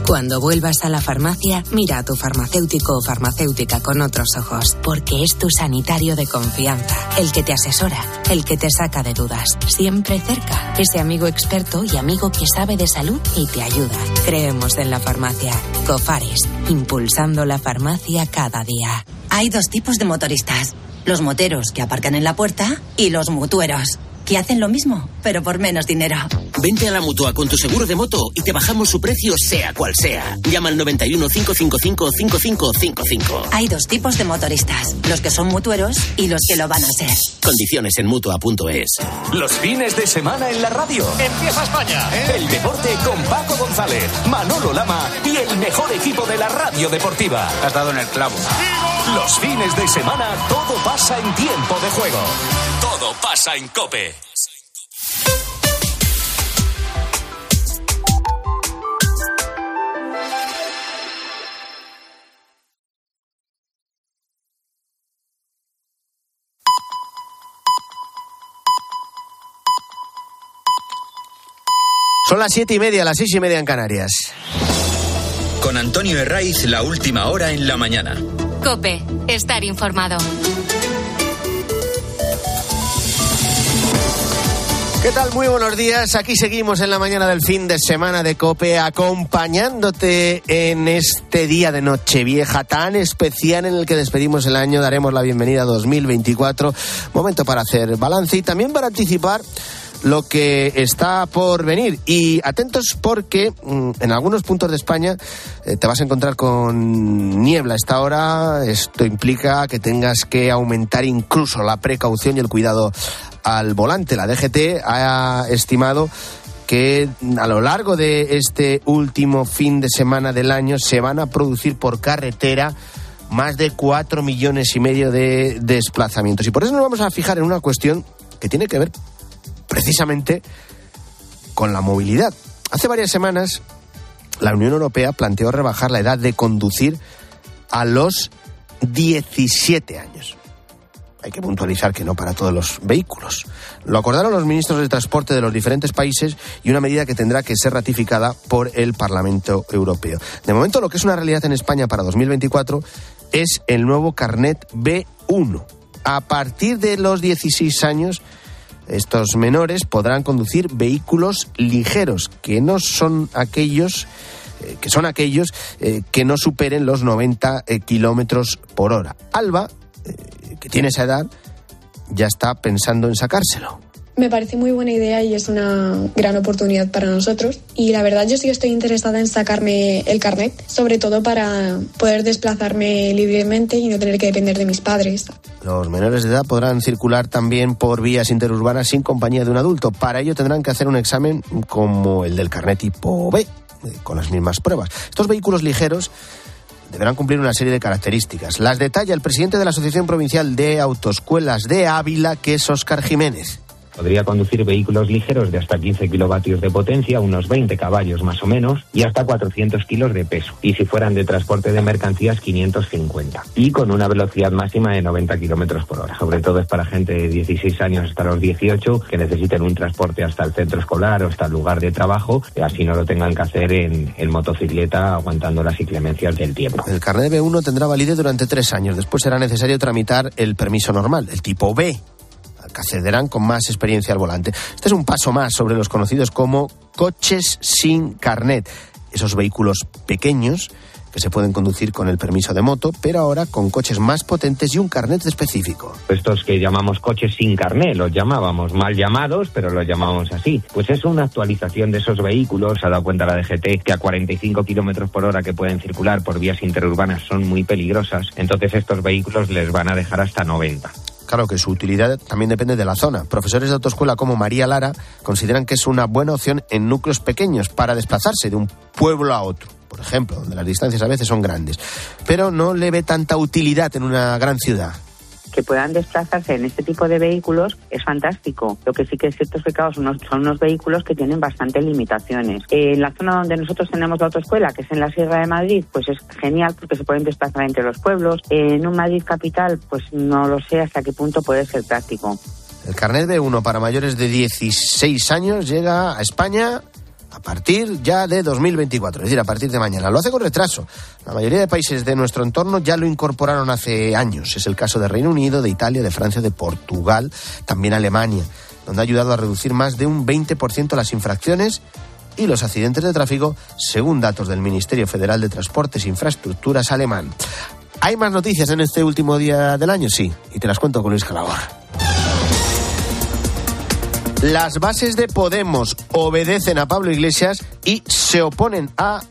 Cuando vuelvas a la farmacia, mira a tu farmacéutico o farmacéutica con otros ojos, porque es tu sanitario de confianza, el que te asesora, el que te saca de dudas, siempre cerca, ese amigo experto y amigo que sabe de salud y te ayuda. Creemos en la farmacia. Cofares, impulsando la farmacia cada día. Hay dos tipos de motoristas. Los moteros que aparcan en la puerta y los mutueros. Que hacen lo mismo, pero por menos dinero. Vente a la mutua con tu seguro de moto y te bajamos su precio, sea cual sea. Llama al 91 555 5555. Hay dos tipos de motoristas: los que son mutueros y los que lo van a ser. Condiciones en mutua.es. Los fines de semana en la radio. Empieza España. El deporte con Paco González, Manolo Lama y el mejor equipo de la radio deportiva. Has dado en el clavo. Los fines de semana todo pasa en tiempo de juego. Todo pasa en Cope. Son las siete y media, las seis y media en Canarias. Con Antonio Herraiz, la última hora en la mañana. Cope, estar informado. ¿Qué tal? Muy buenos días. Aquí seguimos en la mañana del fin de semana de Cope, acompañándote en este día de Nochevieja tan especial en el que despedimos el año. Daremos la bienvenida a 2024. Momento para hacer balance y también para anticipar lo que está por venir. Y atentos porque mm, en algunos puntos de España eh, te vas a encontrar con niebla a esta hora. Esto implica que tengas que aumentar incluso la precaución y el cuidado al volante. La DGT ha estimado que a lo largo de este último fin de semana del año se van a producir por carretera más de cuatro millones y medio de desplazamientos. Y por eso nos vamos a fijar en una cuestión que tiene que ver precisamente con la movilidad. Hace varias semanas la Unión Europea planteó rebajar la edad de conducir a los 17 años. Hay que puntualizar que no para todos los vehículos. Lo acordaron los ministros de Transporte de los diferentes países y una medida que tendrá que ser ratificada por el Parlamento Europeo. De momento, lo que es una realidad en España para 2024 es el nuevo carnet B1. A partir de los 16 años, estos menores podrán conducir vehículos ligeros, que no son aquellos eh, que son aquellos eh, que no superen los 90 eh, kilómetros por hora. Alba, que tiene esa edad, ya está pensando en sacárselo. Me parece muy buena idea y es una gran oportunidad para nosotros. Y la verdad yo sí estoy interesada en sacarme el carnet, sobre todo para poder desplazarme libremente y no tener que depender de mis padres. Los menores de edad podrán circular también por vías interurbanas sin compañía de un adulto. Para ello tendrán que hacer un examen como el del carnet tipo B, con las mismas pruebas. Estos vehículos ligeros deberán cumplir una serie de características. Las detalla el presidente de la Asociación Provincial de Autoescuelas de Ávila, que es Óscar Jiménez. Podría conducir vehículos ligeros de hasta 15 kilovatios de potencia, unos 20 caballos más o menos, y hasta 400 kilos de peso. Y si fueran de transporte de mercancías, 550. Y con una velocidad máxima de 90 kilómetros por hora. Sobre todo es para gente de 16 años hasta los 18 que necesiten un transporte hasta el centro escolar o hasta el lugar de trabajo, y así no lo tengan que hacer en, motocicleta aguantando las inclemencias del tiempo. El carnet B1 tendrá validez durante tres años. Después será necesario tramitar el permiso normal, el tipo B que accederán con más experiencia al volante. Este es un paso más sobre los conocidos como coches sin carnet, esos vehículos pequeños que se pueden conducir con el permiso de moto, pero ahora con coches más potentes y un carnet específico. Estos que llamamos coches sin carnet, los llamábamos mal llamados, pero los llamamos así. Pues es una actualización de esos vehículos. Se ha dado cuenta la DGT que a 45 kilómetros por hora que pueden circular por vías interurbanas son muy peligrosas. Entonces estos vehículos les van a dejar hasta 90. Claro que su utilidad también depende de la zona. Profesores de autoescuela como María Lara consideran que es una buena opción en núcleos pequeños para desplazarse de un pueblo a otro, por ejemplo, donde las distancias a veces son grandes. Pero no le ve tanta utilidad en una gran ciudad que puedan desplazarse en este tipo de vehículos es fantástico. Lo que sí que es cierto es que son unos, son unos vehículos que tienen bastantes limitaciones. en la zona donde nosotros tenemos la autoescuela, que es en la Sierra de Madrid, pues es genial porque se pueden desplazar entre los pueblos. en un Madrid capital, pues no lo sé hasta qué punto puede ser práctico. El carnet de uno para mayores de 16 años llega a España a partir ya de 2024, es decir, a partir de mañana. Lo hace con retraso. La mayoría de países de nuestro entorno ya lo incorporaron hace años. Es el caso de Reino Unido, de Italia, de Francia, de Portugal, también Alemania, donde ha ayudado a reducir más de un 20% las infracciones y los accidentes de tráfico, según datos del Ministerio Federal de Transportes e Infraestructuras alemán. ¿Hay más noticias en este último día del año? Sí, y te las cuento con Luis Calabor. Las bases de Podemos obedecen a Pablo Iglesias y se oponen a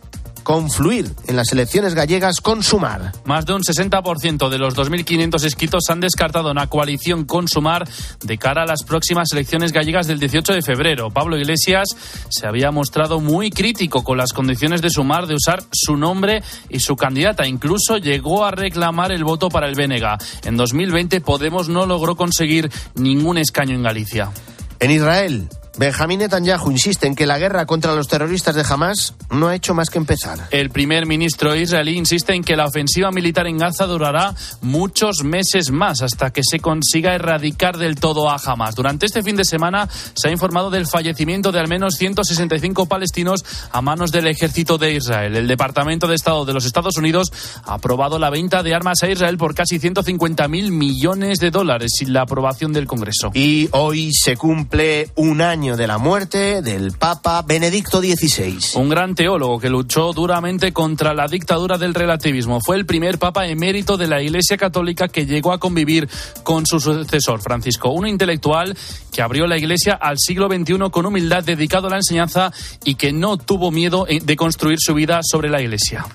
confluir en las elecciones gallegas con Sumar. Más de un 60% de los 2.500 inscritos han descartado una coalición con Sumar de cara a las próximas elecciones gallegas del 18 de febrero. Pablo Iglesias se había mostrado muy crítico con las condiciones de Sumar de usar su nombre y su candidata. Incluso llegó a reclamar el voto para el Bénega. En 2020 Podemos no logró conseguir ningún escaño en Galicia. En Israel, Benjamín Netanyahu insiste en que la guerra contra los terroristas de Hamas no ha hecho más que empezar. El primer ministro israelí insiste en que la ofensiva militar en Gaza durará muchos meses más hasta que se consiga erradicar del todo a Hamas. Durante este fin de semana se ha informado del fallecimiento de al menos 165 palestinos a manos del ejército de Israel. El Departamento de Estado de los Estados Unidos ha aprobado la venta de armas a Israel por casi 150 mil millones de dólares sin la aprobación del Congreso. Y hoy se cumple un año de la muerte del Papa Benedicto XVI. Un gran teólogo que luchó duramente contra la dictadura del relativismo. Fue el primer Papa emérito de la Iglesia Católica que llegó a convivir con su sucesor, Francisco. Un intelectual que abrió la Iglesia al siglo XXI con humildad, dedicado a la enseñanza y que no tuvo miedo de construir su vida sobre la Iglesia.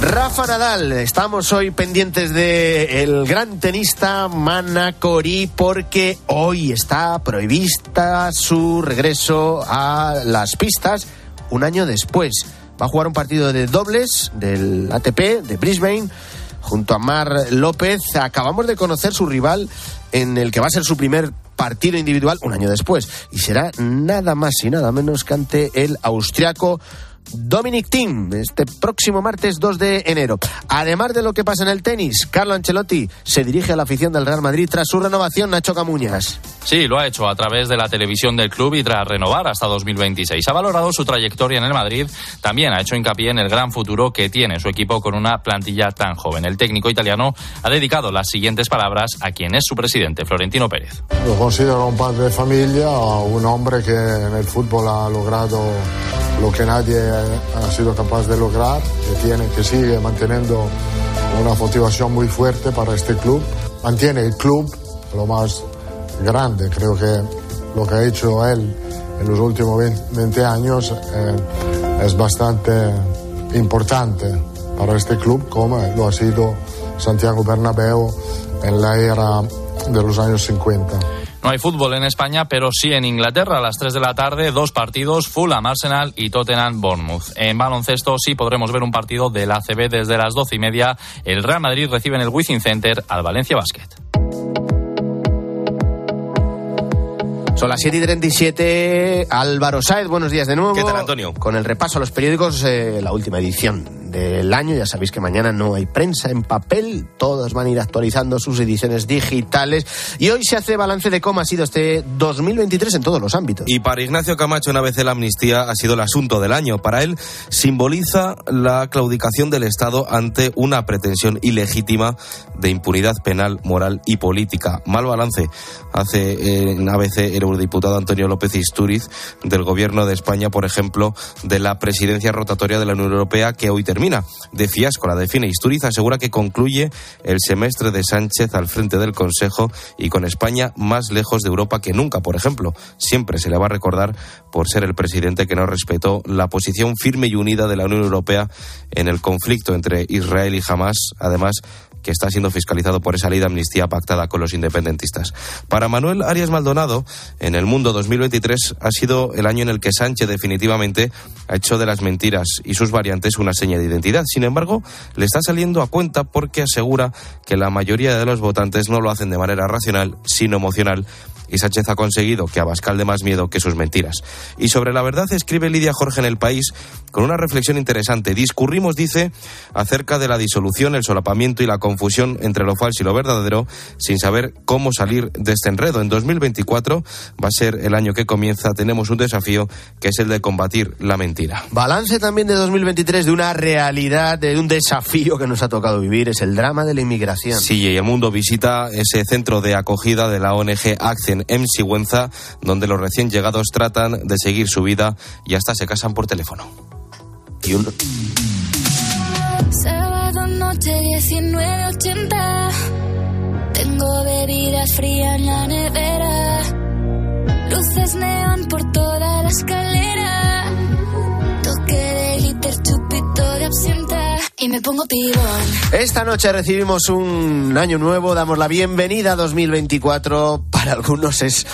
Rafa Nadal, estamos hoy pendientes de el gran tenista Manacori porque hoy está prohibista su regreso a las pistas un año después. Va a jugar un partido de dobles del ATP de Brisbane junto a Mar López. Acabamos de conocer su rival en el que va a ser su primer partido individual un año después y será nada más y nada menos que ante el austriaco Dominic Thiem este próximo martes 2 de enero. Además de lo que pasa en el tenis, Carlo Ancelotti se dirige a la afición del Real Madrid tras su renovación, Nacho Camuñas. Sí, lo ha hecho a través de la televisión del club y tras renovar hasta 2026. Ha valorado su trayectoria en el Madrid, también ha hecho hincapié en el gran futuro que tiene su equipo con una plantilla tan joven. El técnico italiano ha dedicado las siguientes palabras a quien es su presidente, Florentino Pérez. Lo considero un padre de familia, un hombre que en el fútbol ha logrado lo que nadie ha sido capaz de lograr, que tiene, que sigue manteniendo una motivación muy fuerte para este club. Mantiene el club lo más grande, creo que lo que ha hecho él en los últimos 20 años eh, es bastante importante para este club, como lo ha sido Santiago Bernabéu en la era de los años 50. No hay fútbol en España, pero sí en Inglaterra a las 3 de la tarde, dos partidos, Fulham Arsenal y Tottenham Bournemouth. En baloncesto sí podremos ver un partido del ACB desde las 12 y media. El Real Madrid recibe en el Wizzing Center al Valencia Basket. Son las 7 y 37. Álvaro Sáez, buenos días de nuevo. ¿Qué tal, Antonio? Con el repaso a los periódicos, eh, la última edición del año. Ya sabéis que mañana no hay prensa en papel, todos van a ir actualizando sus ediciones digitales. Y hoy se hace balance de cómo ha sido este 2023 en todos los ámbitos. Y para Ignacio Camacho, una vez la amnistía ha sido el asunto del año. Para él, simboliza la claudicación del Estado ante una pretensión ilegítima de impunidad penal, moral y política. Mal balance hace en ABC el eurodiputado Antonio López Isturiz del Gobierno de España, por ejemplo, de la presidencia rotatoria de la Unión Europea que hoy termina. De fiasco la define Isturiz, asegura que concluye el semestre de Sánchez al frente del Consejo y con España más lejos de Europa que nunca, por ejemplo. Siempre se le va a recordar por ser el presidente que no respetó la posición firme y unida de la Unión Europea en el conflicto entre Israel y Hamas. Además, que está siendo fiscalizado por esa ley de amnistía pactada con los independentistas. Para Manuel Arias Maldonado, en el mundo 2023 ha sido el año en el que Sánchez definitivamente ha hecho de las mentiras y sus variantes una seña de identidad. Sin embargo, le está saliendo a cuenta porque asegura que la mayoría de los votantes no lo hacen de manera racional, sino emocional y Sánchez ha conseguido que Abascal dé más miedo que sus mentiras. Y sobre la verdad escribe Lidia Jorge en El País con una reflexión interesante. Discurrimos, dice, acerca de la disolución, el solapamiento y la confusión entre lo falso y lo verdadero, sin saber cómo salir de este enredo. En 2024 va a ser el año que comienza. Tenemos un desafío que es el de combatir la mentira. Balance también de 2023 de una realidad, de un desafío que nos ha tocado vivir, es el drama de la inmigración. Sí, y el mundo visita ese centro de acogida de la ONG Accent en Sigüenza, donde los recién llegados tratan de seguir su vida y hasta se casan por teléfono. Y un... Sábado noche 1980. Tengo bebidas frías en la nevera. Luces neón por toda la escalera. Y me pongo pibón. Esta noche recibimos un año nuevo, damos la bienvenida a 2024. Para algunos es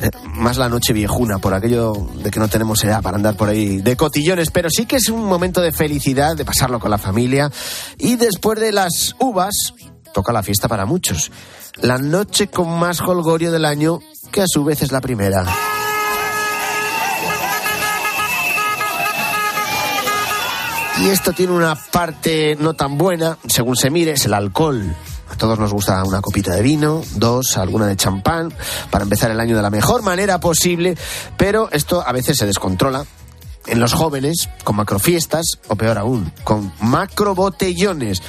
eh, más la noche viejuna, por aquello de que no tenemos edad para andar por ahí de cotillones, pero sí que es un momento de felicidad, de pasarlo con la familia. Y después de las uvas, toca la fiesta para muchos. La noche con más holgorio del año, que a su vez es la primera. Y esto tiene una parte no tan buena, según se mire, es el alcohol. A todos nos gusta una copita de vino, dos, alguna de champán, para empezar el año de la mejor manera posible, pero esto a veces se descontrola. En los jóvenes, con macrofiestas, o peor aún, con macrobotellones.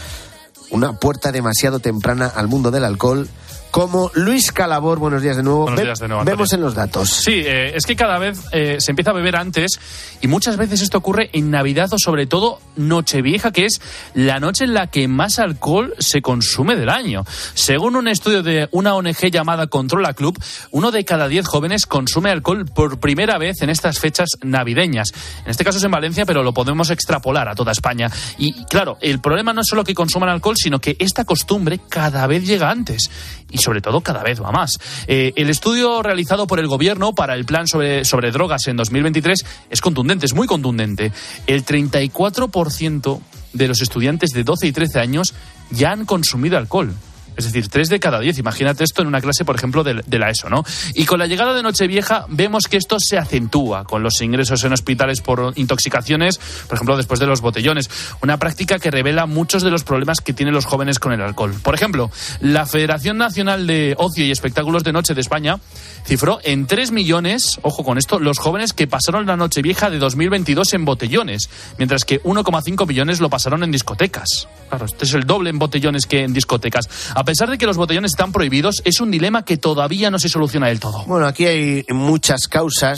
Una puerta demasiado temprana al mundo del alcohol como Luis Calabor. Buenos días de nuevo. Buenos Ve- días de nuevo. Vemos en los datos. Sí, eh, es que cada vez eh, se empieza a beber antes y muchas veces esto ocurre en Navidad o sobre todo Nochevieja, que es la noche en la que más alcohol se consume del año. Según un estudio de una ONG llamada Controla Club, uno de cada diez jóvenes consume alcohol por primera vez en estas fechas navideñas. En este caso es en Valencia, pero lo podemos extrapolar a toda España. Y claro, el problema no es solo que consuman alcohol, sino que esta costumbre cada vez llega antes y sobre todo cada vez va más. Eh, el estudio realizado por el gobierno para el plan sobre, sobre drogas en 2023 es contundente, es muy contundente. El 34% de los estudiantes de 12 y 13 años ya han consumido alcohol. Es decir, 3 de cada 10. Imagínate esto en una clase, por ejemplo, de, la ESO, ¿no? Y con la llegada de Nochevieja vemos que esto se acentúa con los ingresos en hospitales por intoxicaciones, por ejemplo, después de los botellones. Una práctica que revela muchos de los problemas que tienen los jóvenes con el alcohol. Por ejemplo, la Federación Nacional de Ocio y Espectáculos de Noche de España cifró en 3 millones, ojo con esto, los jóvenes que pasaron la Nochevieja de 2022 en botellones, mientras que 1,5 millones lo pasaron en discotecas. Claro, este es el doble en botellones que en discotecas. A pesar de que los botellones están prohibidos, es un dilema que todavía no se soluciona del todo. Bueno, aquí hay muchas causas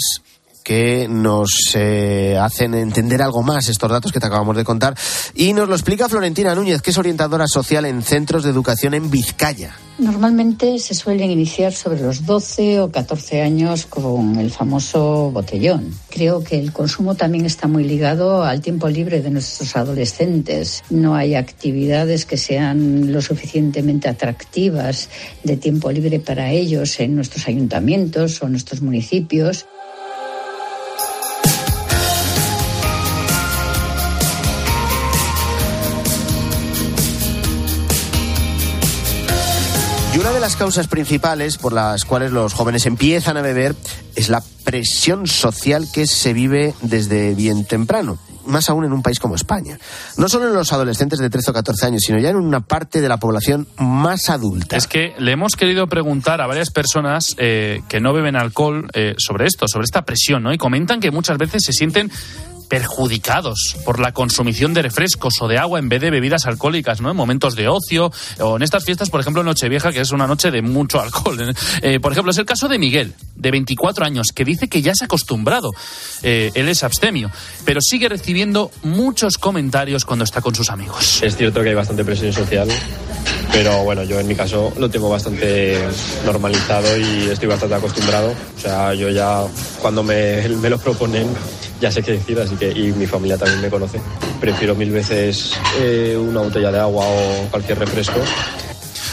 que nos eh, hacen entender algo más estos datos que te acabamos de contar. Y nos lo explica Florentina Núñez, que es orientadora social en centros de educación en Vizcaya. Normalmente se suelen iniciar sobre los 12 o 14 años con el famoso botellón. Creo que el consumo también está muy ligado al tiempo libre de nuestros adolescentes. No hay actividades que sean lo suficientemente atractivas de tiempo libre para ellos en nuestros ayuntamientos o nuestros municipios. Y una de las causas principales por las cuales los jóvenes empiezan a beber es la presión social que se vive desde bien temprano, más aún en un país como España. No solo en los adolescentes de 13 o 14 años, sino ya en una parte de la población más adulta. Es que le hemos querido preguntar a varias personas eh, que no beben alcohol eh, sobre esto, sobre esta presión, ¿no? Y comentan que muchas veces se sienten perjudicados por la consumición de refrescos o de agua en vez de bebidas alcohólicas, ¿no? En momentos de ocio o en estas fiestas, por ejemplo, Nochevieja, que es una noche de mucho alcohol. Eh, por ejemplo, es el caso de Miguel, de 24 años, que dice que ya se ha acostumbrado. Eh, él es abstemio, pero sigue recibiendo muchos comentarios cuando está con sus amigos. Es cierto que hay bastante presión social, pero bueno, yo en mi caso lo tengo bastante normalizado y estoy bastante acostumbrado. O sea, yo ya cuando me, me lo proponen ya sé qué decir, así que y mi familia también me conoce. Prefiero mil veces eh, una botella de agua o cualquier refresco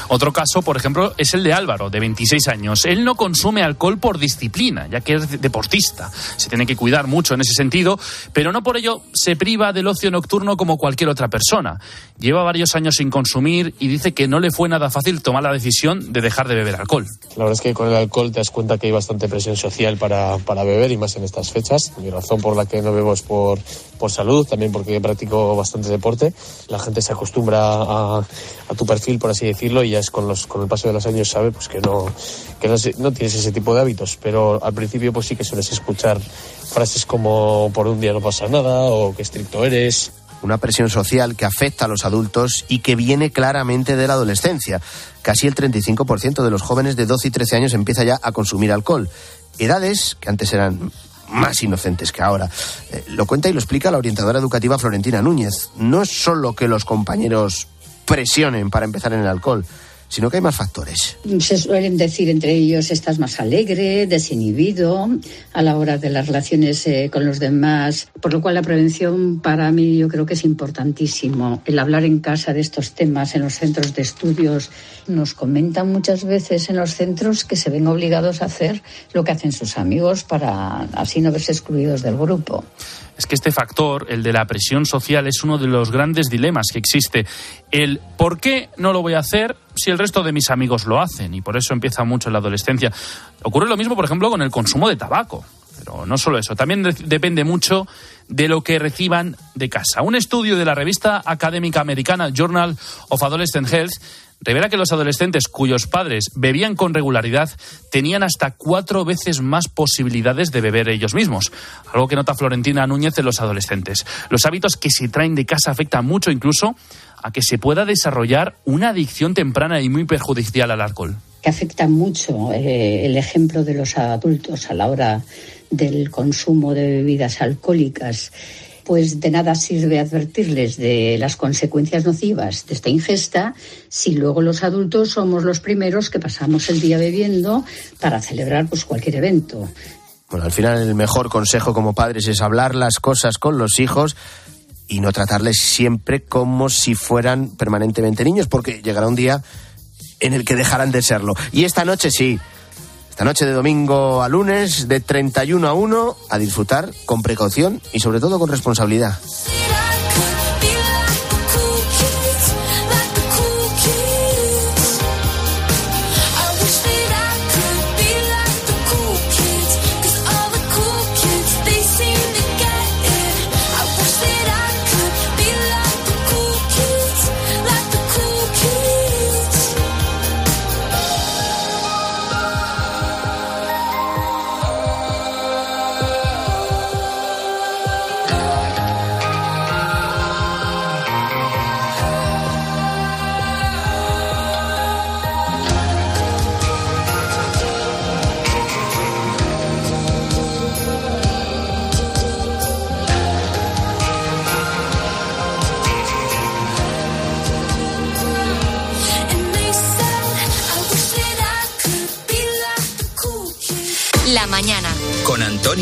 Otro caso, por ejemplo, es el de Álvaro, de 26 años. Él no consume alcohol por disciplina, ya que es deportista. Se tiene que cuidar mucho en ese sentido, pero no por ello se priva del ocio nocturno como cualquier otra persona. Lleva varios años sin consumir y dice que no le fue nada fácil tomar la decisión de dejar de beber alcohol. La verdad es que con el alcohol te das cuenta que hay bastante presión social para, para beber y más en estas fechas. Mi razón por la que no bebo es por, por salud, también porque practico bastante deporte. La gente se acostumbra a, a tu perfil, por así decirlo, y ya con, los, con el paso de los años sabe pues que, no, que no tienes ese tipo de hábitos. Pero al principio pues sí que sueles escuchar frases como por un día no pasa nada o qué estricto eres. Una presión social que afecta a los adultos y que viene claramente de la adolescencia. Casi el 35% de los jóvenes de 12 y 13 años empieza ya a consumir alcohol. Edades que antes eran más inocentes que ahora. Eh, lo cuenta y lo explica la orientadora educativa Florentina Núñez. No es solo que los compañeros presionen para empezar en el alcohol, sino que hay más factores. Se suelen decir entre ellos estás más alegre, desinhibido a la hora de las relaciones eh, con los demás, por lo cual la prevención para mí yo creo que es importantísimo. El hablar en casa de estos temas en los centros de estudios nos comentan muchas veces en los centros que se ven obligados a hacer lo que hacen sus amigos para así no verse excluidos del grupo es que este factor, el de la presión social, es uno de los grandes dilemas que existe. El por qué no lo voy a hacer si el resto de mis amigos lo hacen, y por eso empieza mucho en la adolescencia. Ocurre lo mismo, por ejemplo, con el consumo de tabaco. Pero no solo eso, también depende mucho de lo que reciban de casa. Un estudio de la revista académica americana Journal of Adolescent Health revela que los adolescentes cuyos padres bebían con regularidad tenían hasta cuatro veces más posibilidades de beber ellos mismos, algo que nota Florentina Núñez de los adolescentes. Los hábitos que se traen de casa afectan mucho incluso a que se pueda desarrollar una adicción temprana y muy perjudicial al alcohol. Que afecta mucho eh, el ejemplo de los adultos a la hora del consumo de bebidas alcohólicas pues de nada sirve advertirles de las consecuencias nocivas de esta ingesta si luego los adultos somos los primeros que pasamos el día bebiendo para celebrar pues cualquier evento. Bueno, al final el mejor consejo como padres es hablar las cosas con los hijos y no tratarles siempre como si fueran permanentemente niños, porque llegará un día en el que dejarán de serlo. Y esta noche sí, esta noche de domingo a lunes, de 31 a 1, a disfrutar con precaución y sobre todo con responsabilidad.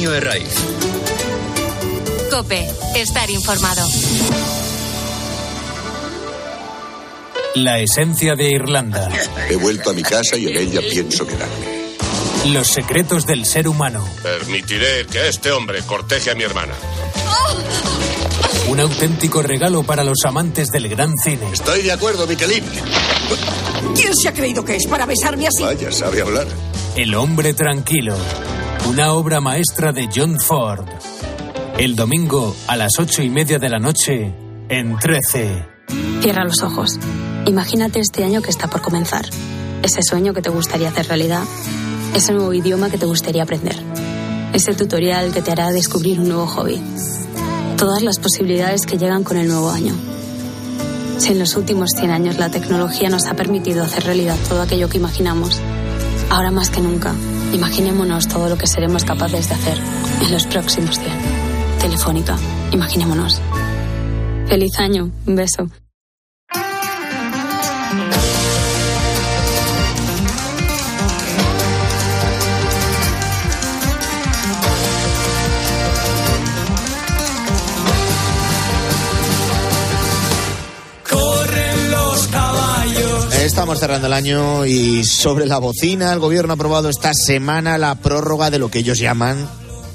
Antonio Herraiz. Cope, estar informado. La esencia de Irlanda. He vuelto a mi casa y en ella pienso quedarme. Los secretos del ser humano. Permitiré que este hombre corteje a mi hermana. Un auténtico regalo para los amantes del gran cine. Estoy de acuerdo, Miquelín. ¿Quién se ha creído que es para besarme así? Vaya, sabe hablar. El hombre tranquilo. Una obra maestra de John Ford. El domingo a las ocho y media de la noche en 13. Cierra los ojos. Imagínate este año que está por comenzar. Ese sueño que te gustaría hacer realidad. Ese nuevo idioma que te gustaría aprender. Ese tutorial que te hará descubrir un nuevo hobby. Todas las posibilidades que llegan con el nuevo año. Si en los últimos 100 años la tecnología nos ha permitido hacer realidad todo aquello que imaginamos, ahora más que nunca Imaginémonos todo lo que seremos capaces de hacer en los próximos 100. Telefónica, imaginémonos. Feliz año, un beso. Estamos cerrando el año y sobre la bocina el gobierno ha aprobado esta semana la prórroga de lo que ellos llaman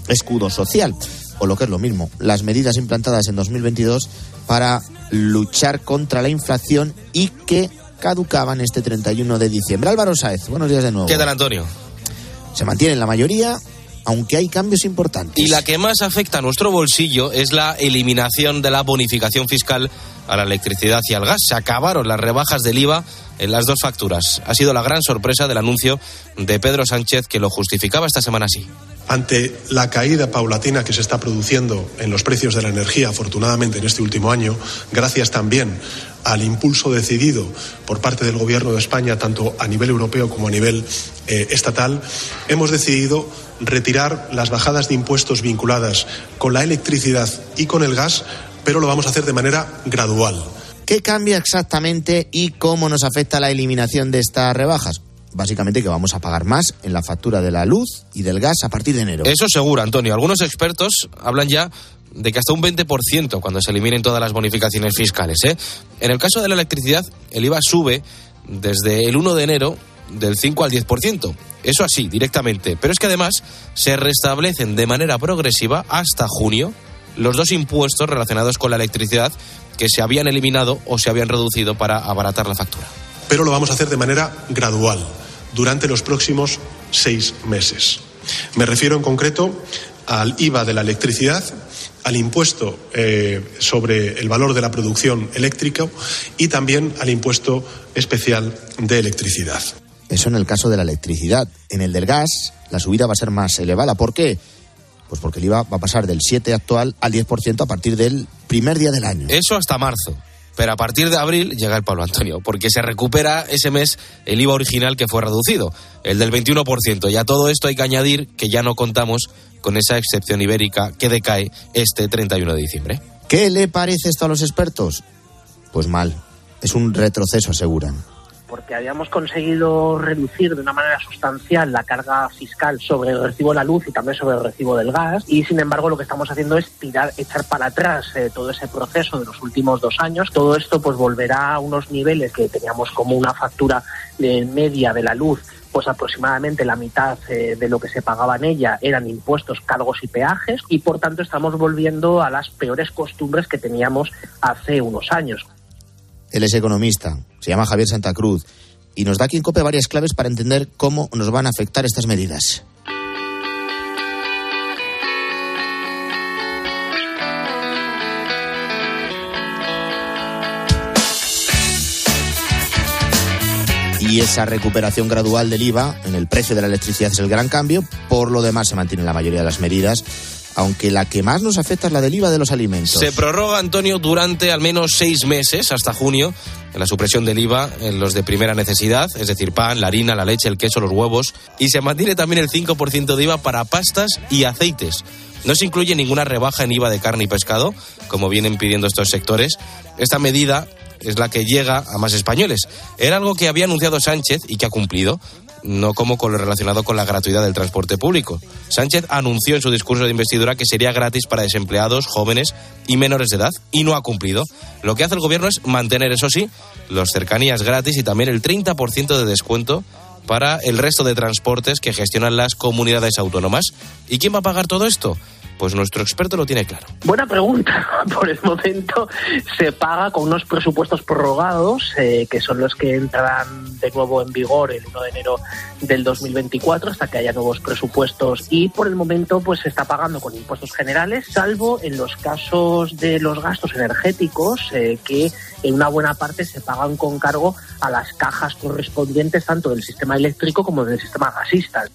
escudo social, o lo que es lo mismo, las medidas implantadas en 2022 para luchar contra la inflación y que caducaban este 31 de diciembre. Álvaro Saez, buenos días de nuevo. ¿Qué tal, Antonio? Se mantienen la mayoría, aunque hay cambios importantes. Y la que más afecta a nuestro bolsillo es la eliminación de la bonificación fiscal a la electricidad y al gas. Se acabaron las rebajas del IVA en las dos facturas. Ha sido la gran sorpresa del anuncio de Pedro Sánchez que lo justificaba esta semana así. Ante la caída paulatina que se está produciendo en los precios de la energía, afortunadamente en este último año, gracias también al impulso decidido por parte del Gobierno de España, tanto a nivel europeo como a nivel eh, estatal, hemos decidido retirar las bajadas de impuestos vinculadas con la electricidad y con el gas, pero lo vamos a hacer de manera gradual ¿Qué cambia exactamente y cómo nos afecta la eliminación de estas rebajas? Básicamente que vamos a pagar más en la factura de la luz y del gas a partir de enero. Eso seguro, Antonio. Algunos expertos hablan ya de que hasta un 20% cuando se eliminen todas las bonificaciones fiscales. ¿eh? En el caso de la electricidad, el IVA sube desde el 1 de enero del 5 al 10%. Eso así, directamente. Pero es que además se restablecen de manera progresiva hasta junio los dos impuestos relacionados con la electricidad que se habían eliminado o se habían reducido para abaratar la factura. Pero lo vamos a hacer de manera gradual, durante los próximos seis meses. Me refiero en concreto al IVA de la electricidad, al impuesto eh, sobre el valor de la producción eléctrica y también al impuesto especial de electricidad. Eso en el caso de la electricidad. En el del gas, la subida va a ser más elevada. ¿Por qué? Pues porque el IVA va a pasar del 7 actual al 10% a partir del primer día del año. Eso hasta marzo. Pero a partir de abril llega el Pablo Antonio, porque se recupera ese mes el IVA original que fue reducido, el del 21%. Y a todo esto hay que añadir que ya no contamos con esa excepción ibérica que decae este 31 de diciembre. ¿Qué le parece esto a los expertos? Pues mal. Es un retroceso, aseguran porque habíamos conseguido reducir de una manera sustancial la carga fiscal sobre el recibo de la luz y también sobre el recibo del gas y sin embargo lo que estamos haciendo es tirar, echar para atrás eh, todo ese proceso de los últimos dos años. Todo esto pues volverá a unos niveles que teníamos como una factura de media de la luz pues aproximadamente la mitad eh, de lo que se pagaba en ella eran impuestos, cargos y peajes y por tanto estamos volviendo a las peores costumbres que teníamos hace unos años. Él es economista, se llama Javier Santa Cruz y nos da aquí en COPE varias claves para entender cómo nos van a afectar estas medidas. Y esa recuperación gradual del IVA en el precio de la electricidad es el gran cambio. Por lo demás, se mantienen la mayoría de las medidas aunque la que más nos afecta es la del IVA de los alimentos. Se prorroga, Antonio, durante al menos seis meses, hasta junio, la supresión del IVA en los de primera necesidad, es decir, pan, la harina, la leche, el queso, los huevos, y se mantiene también el 5% de IVA para pastas y aceites. No se incluye ninguna rebaja en IVA de carne y pescado, como vienen pidiendo estos sectores. Esta medida es la que llega a más españoles. Era algo que había anunciado Sánchez y que ha cumplido no como con lo relacionado con la gratuidad del transporte público. Sánchez anunció en su discurso de investidura que sería gratis para desempleados, jóvenes y menores de edad y no ha cumplido. Lo que hace el gobierno es mantener, eso sí, los cercanías gratis y también el 30% de descuento para el resto de transportes que gestionan las comunidades autónomas. ¿Y quién va a pagar todo esto? Pues nuestro experto lo tiene claro. Buena pregunta. Por el momento se paga con unos presupuestos prorrogados, eh, que son los que entrarán de nuevo en vigor el 1 de enero del 2024 hasta que haya nuevos presupuestos. Y por el momento pues se está pagando con impuestos generales, salvo en los casos de los gastos energéticos, eh, que en una buena parte se pagan con cargo a las cajas correspondientes tanto del sistema eléctrico como del sistema gasista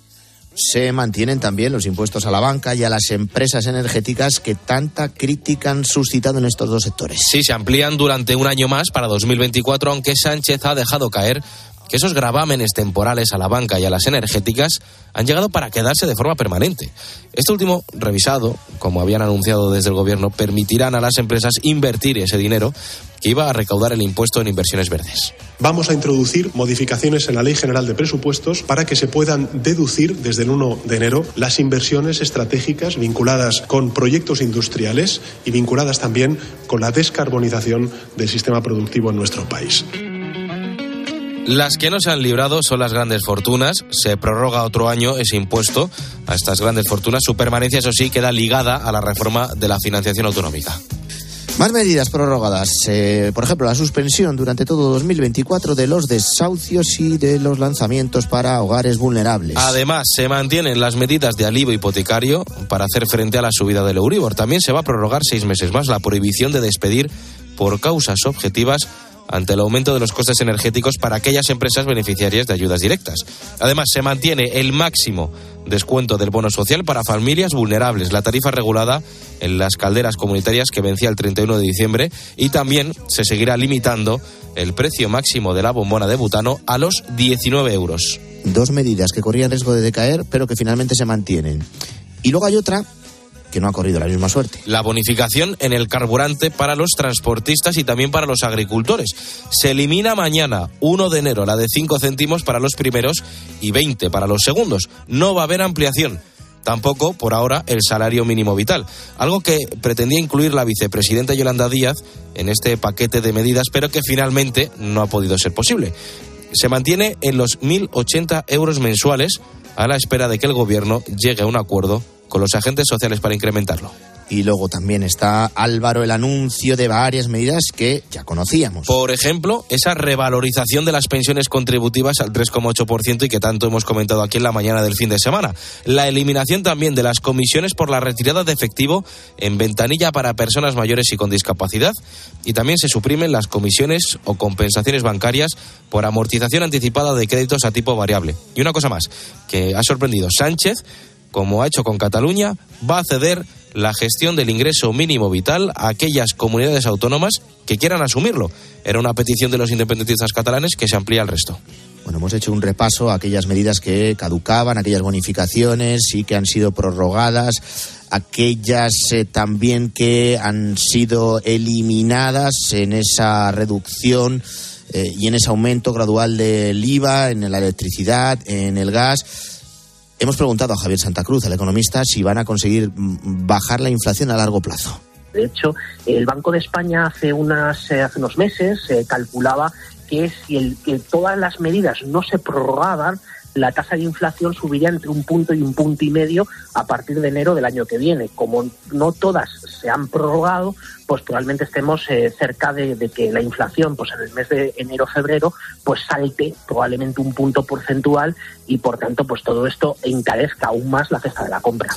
se mantienen también los impuestos a la banca y a las empresas energéticas que tanta crítica han suscitado en estos dos sectores. Sí, se amplían durante un año más para 2024, aunque Sánchez ha dejado caer que esos gravámenes temporales a la banca y a las energéticas han llegado para quedarse de forma permanente. Este último, revisado, como habían anunciado desde el gobierno, permitirán a las empresas invertir ese dinero que iba a recaudar el impuesto en inversiones verdes. Vamos a introducir modificaciones en la Ley General de Presupuestos para que se puedan deducir desde el 1 de enero las inversiones estratégicas vinculadas con proyectos industriales y vinculadas también con la descarbonización del sistema productivo en nuestro país. Las que no se han librado son las grandes fortunas. Se prorroga otro año ese impuesto a estas grandes fortunas. Su permanencia, eso sí, queda ligada a la reforma de la financiación autonómica. Más medidas prorrogadas. Eh, por ejemplo, la suspensión durante todo 2024 de los desahucios y de los lanzamientos para hogares vulnerables. Además, se mantienen las medidas de alivio hipotecario para hacer frente a la subida del Euribor. También se va a prorrogar seis meses más la prohibición de despedir por causas objetivas ante el aumento de los costes energéticos para aquellas empresas beneficiarias de ayudas directas. Además, se mantiene el máximo descuento del bono social para familias vulnerables, la tarifa regulada en las calderas comunitarias que vencía el 31 de diciembre y también se seguirá limitando el precio máximo de la bombona de butano a los 19 euros. Dos medidas que corrían riesgo de decaer, pero que finalmente se mantienen. Y luego hay otra que no ha corrido la misma suerte. La bonificación en el carburante para los transportistas y también para los agricultores. Se elimina mañana, 1 de enero, la de 5 céntimos para los primeros y 20 para los segundos. No va a haber ampliación. Tampoco, por ahora, el salario mínimo vital. Algo que pretendía incluir la vicepresidenta Yolanda Díaz en este paquete de medidas, pero que finalmente no ha podido ser posible. Se mantiene en los 1.080 euros mensuales a la espera de que el Gobierno llegue a un acuerdo con los agentes sociales para incrementarlo. Y luego también está Álvaro el anuncio de varias medidas que ya conocíamos. Por ejemplo, esa revalorización de las pensiones contributivas al 3,8% y que tanto hemos comentado aquí en la mañana del fin de semana. La eliminación también de las comisiones por la retirada de efectivo en ventanilla para personas mayores y con discapacidad. Y también se suprimen las comisiones o compensaciones bancarias por amortización anticipada de créditos a tipo variable. Y una cosa más, que ha sorprendido Sánchez como ha hecho con Cataluña, va a ceder la gestión del ingreso mínimo vital a aquellas comunidades autónomas que quieran asumirlo. Era una petición de los independentistas catalanes que se amplía al resto. Bueno, hemos hecho un repaso a aquellas medidas que caducaban, aquellas bonificaciones y que han sido prorrogadas, aquellas eh, también que han sido eliminadas en esa reducción eh, y en ese aumento gradual del IVA, en la electricidad, en el gas. Hemos preguntado a Javier Santa Cruz, economista, si van a conseguir mm, bajar la inflación a largo plazo. De hecho, el Banco de España hace, unas, eh, unos meses eh, calculaba que si el, que todas las medidas no se prorrogaban, la tasa de inflación subiría entre un punto y un punto y medio a partir de enero del año que viene. Como no todas se han prorrogado, pues probablemente estemos eh, cerca de, que la inflación, pues en el mes de enero-febrero, pues salte probablemente un punto porcentual y por tanto, pues todo esto encarezca aún más la cesta de la compra.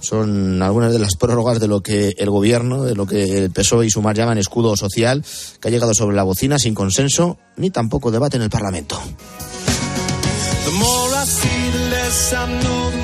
Son algunas de las prórrogas de lo que el gobierno, de lo que el PSOE y Sumar llaman escudo social, que ha llegado sobre la bocina sin consenso ni tampoco debate en el Parlamento. The more I see, the less I know,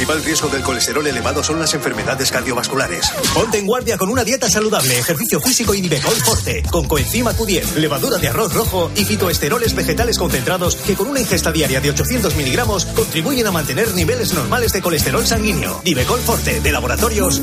Principal riesgo del colesterol elevado son las enfermedades cardiovasculares. Ponte en guardia con una dieta saludable, ejercicio físico y Nivecol Forte, con coenzima Q10, levadura de arroz rojo y fitoesteroles vegetales concentrados que con una ingesta diaria de 800 miligramos contribuyen a mantener niveles normales de colesterol sanguíneo. Nivecol Forte, de laboratorios.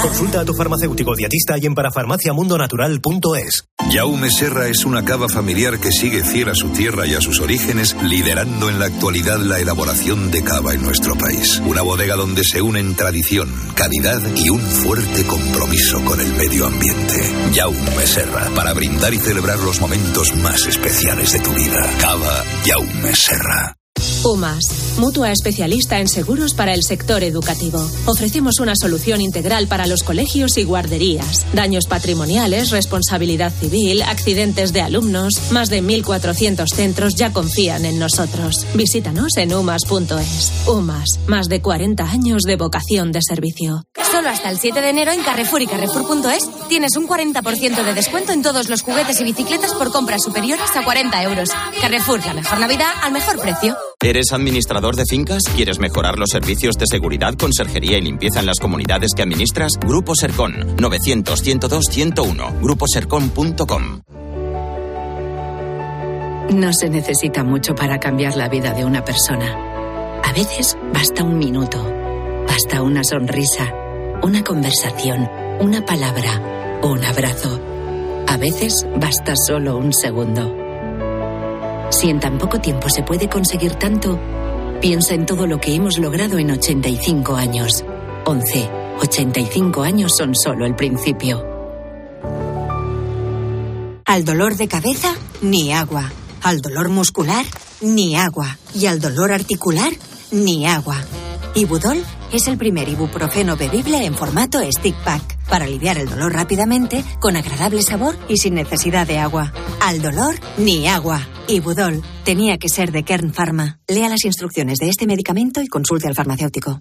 Consulta a tu farmacéutico dietista y en parafarmaciamundonatural.es. Jaume Serra es una cava familiar que sigue fiel a su tierra y a sus orígenes, liderando en la actualidad la elaboración de cava en nuestro país. Una bodega donde se unen tradición, calidad y un fuerte compromiso con el medio ambiente. Jaume Serra, para brindar y celebrar los momentos más especiales de tu vida. Cava Jaume Serra. UMAS, mutua especialista en seguros para el sector educativo. Ofrecemos una solución integral para los colegios y guarderías. Daños patrimoniales, responsabilidad civil, accidentes de alumnos. Más de 1.400 centros ya confían en nosotros. Visítanos en umas.es. UMAS, más de 40 años de vocación de servicio. Solo hasta el 7 de enero en Carrefour y Carrefour.es tienes un 40% de descuento en todos los juguetes y bicicletas por compras superiores a 40 euros. Carrefour, la mejor Navidad al mejor precio. ¿Eres administrador de fincas? ¿Quieres mejorar los servicios de seguridad, conserjería y limpieza en las comunidades que administras? Grupo Sercon 900 102 101 gruposercon.com No se necesita mucho para cambiar la vida de una persona. A veces basta un minuto, basta una sonrisa, una conversación, una palabra, un abrazo. A veces basta solo un segundo. Si en tan poco tiempo se puede conseguir tanto, piensa en todo lo que hemos logrado en 85 años. 11. 85 años son solo el principio. Al dolor de cabeza, ni agua. Al dolor muscular, ni agua. Y al dolor articular, ni agua. Ibudol es el primer ibuprofeno bebible en formato stick pack para aliviar el dolor rápidamente, con agradable sabor y sin necesidad de agua. Al dolor, ni agua. Ibudol tenía que ser de Kern Pharma. Lea las instrucciones de este medicamento y consulte al farmacéutico.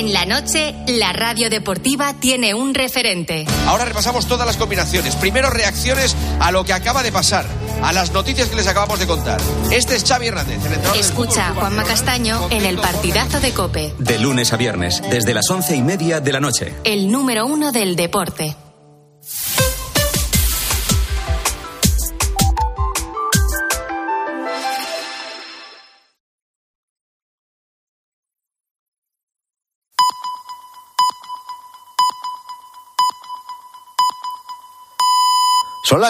En la noche, la radio deportiva tiene un referente. Ahora repasamos todas las combinaciones. Primero reacciones a lo que acaba de pasar, a las noticias que les acabamos de contar. Este es Xavi Hernández, el entrenador del Escucha a Juanma Castaño en el partidazo de Cope, De lunes a viernes, desde las once y media de la noche. el número uno del deporte.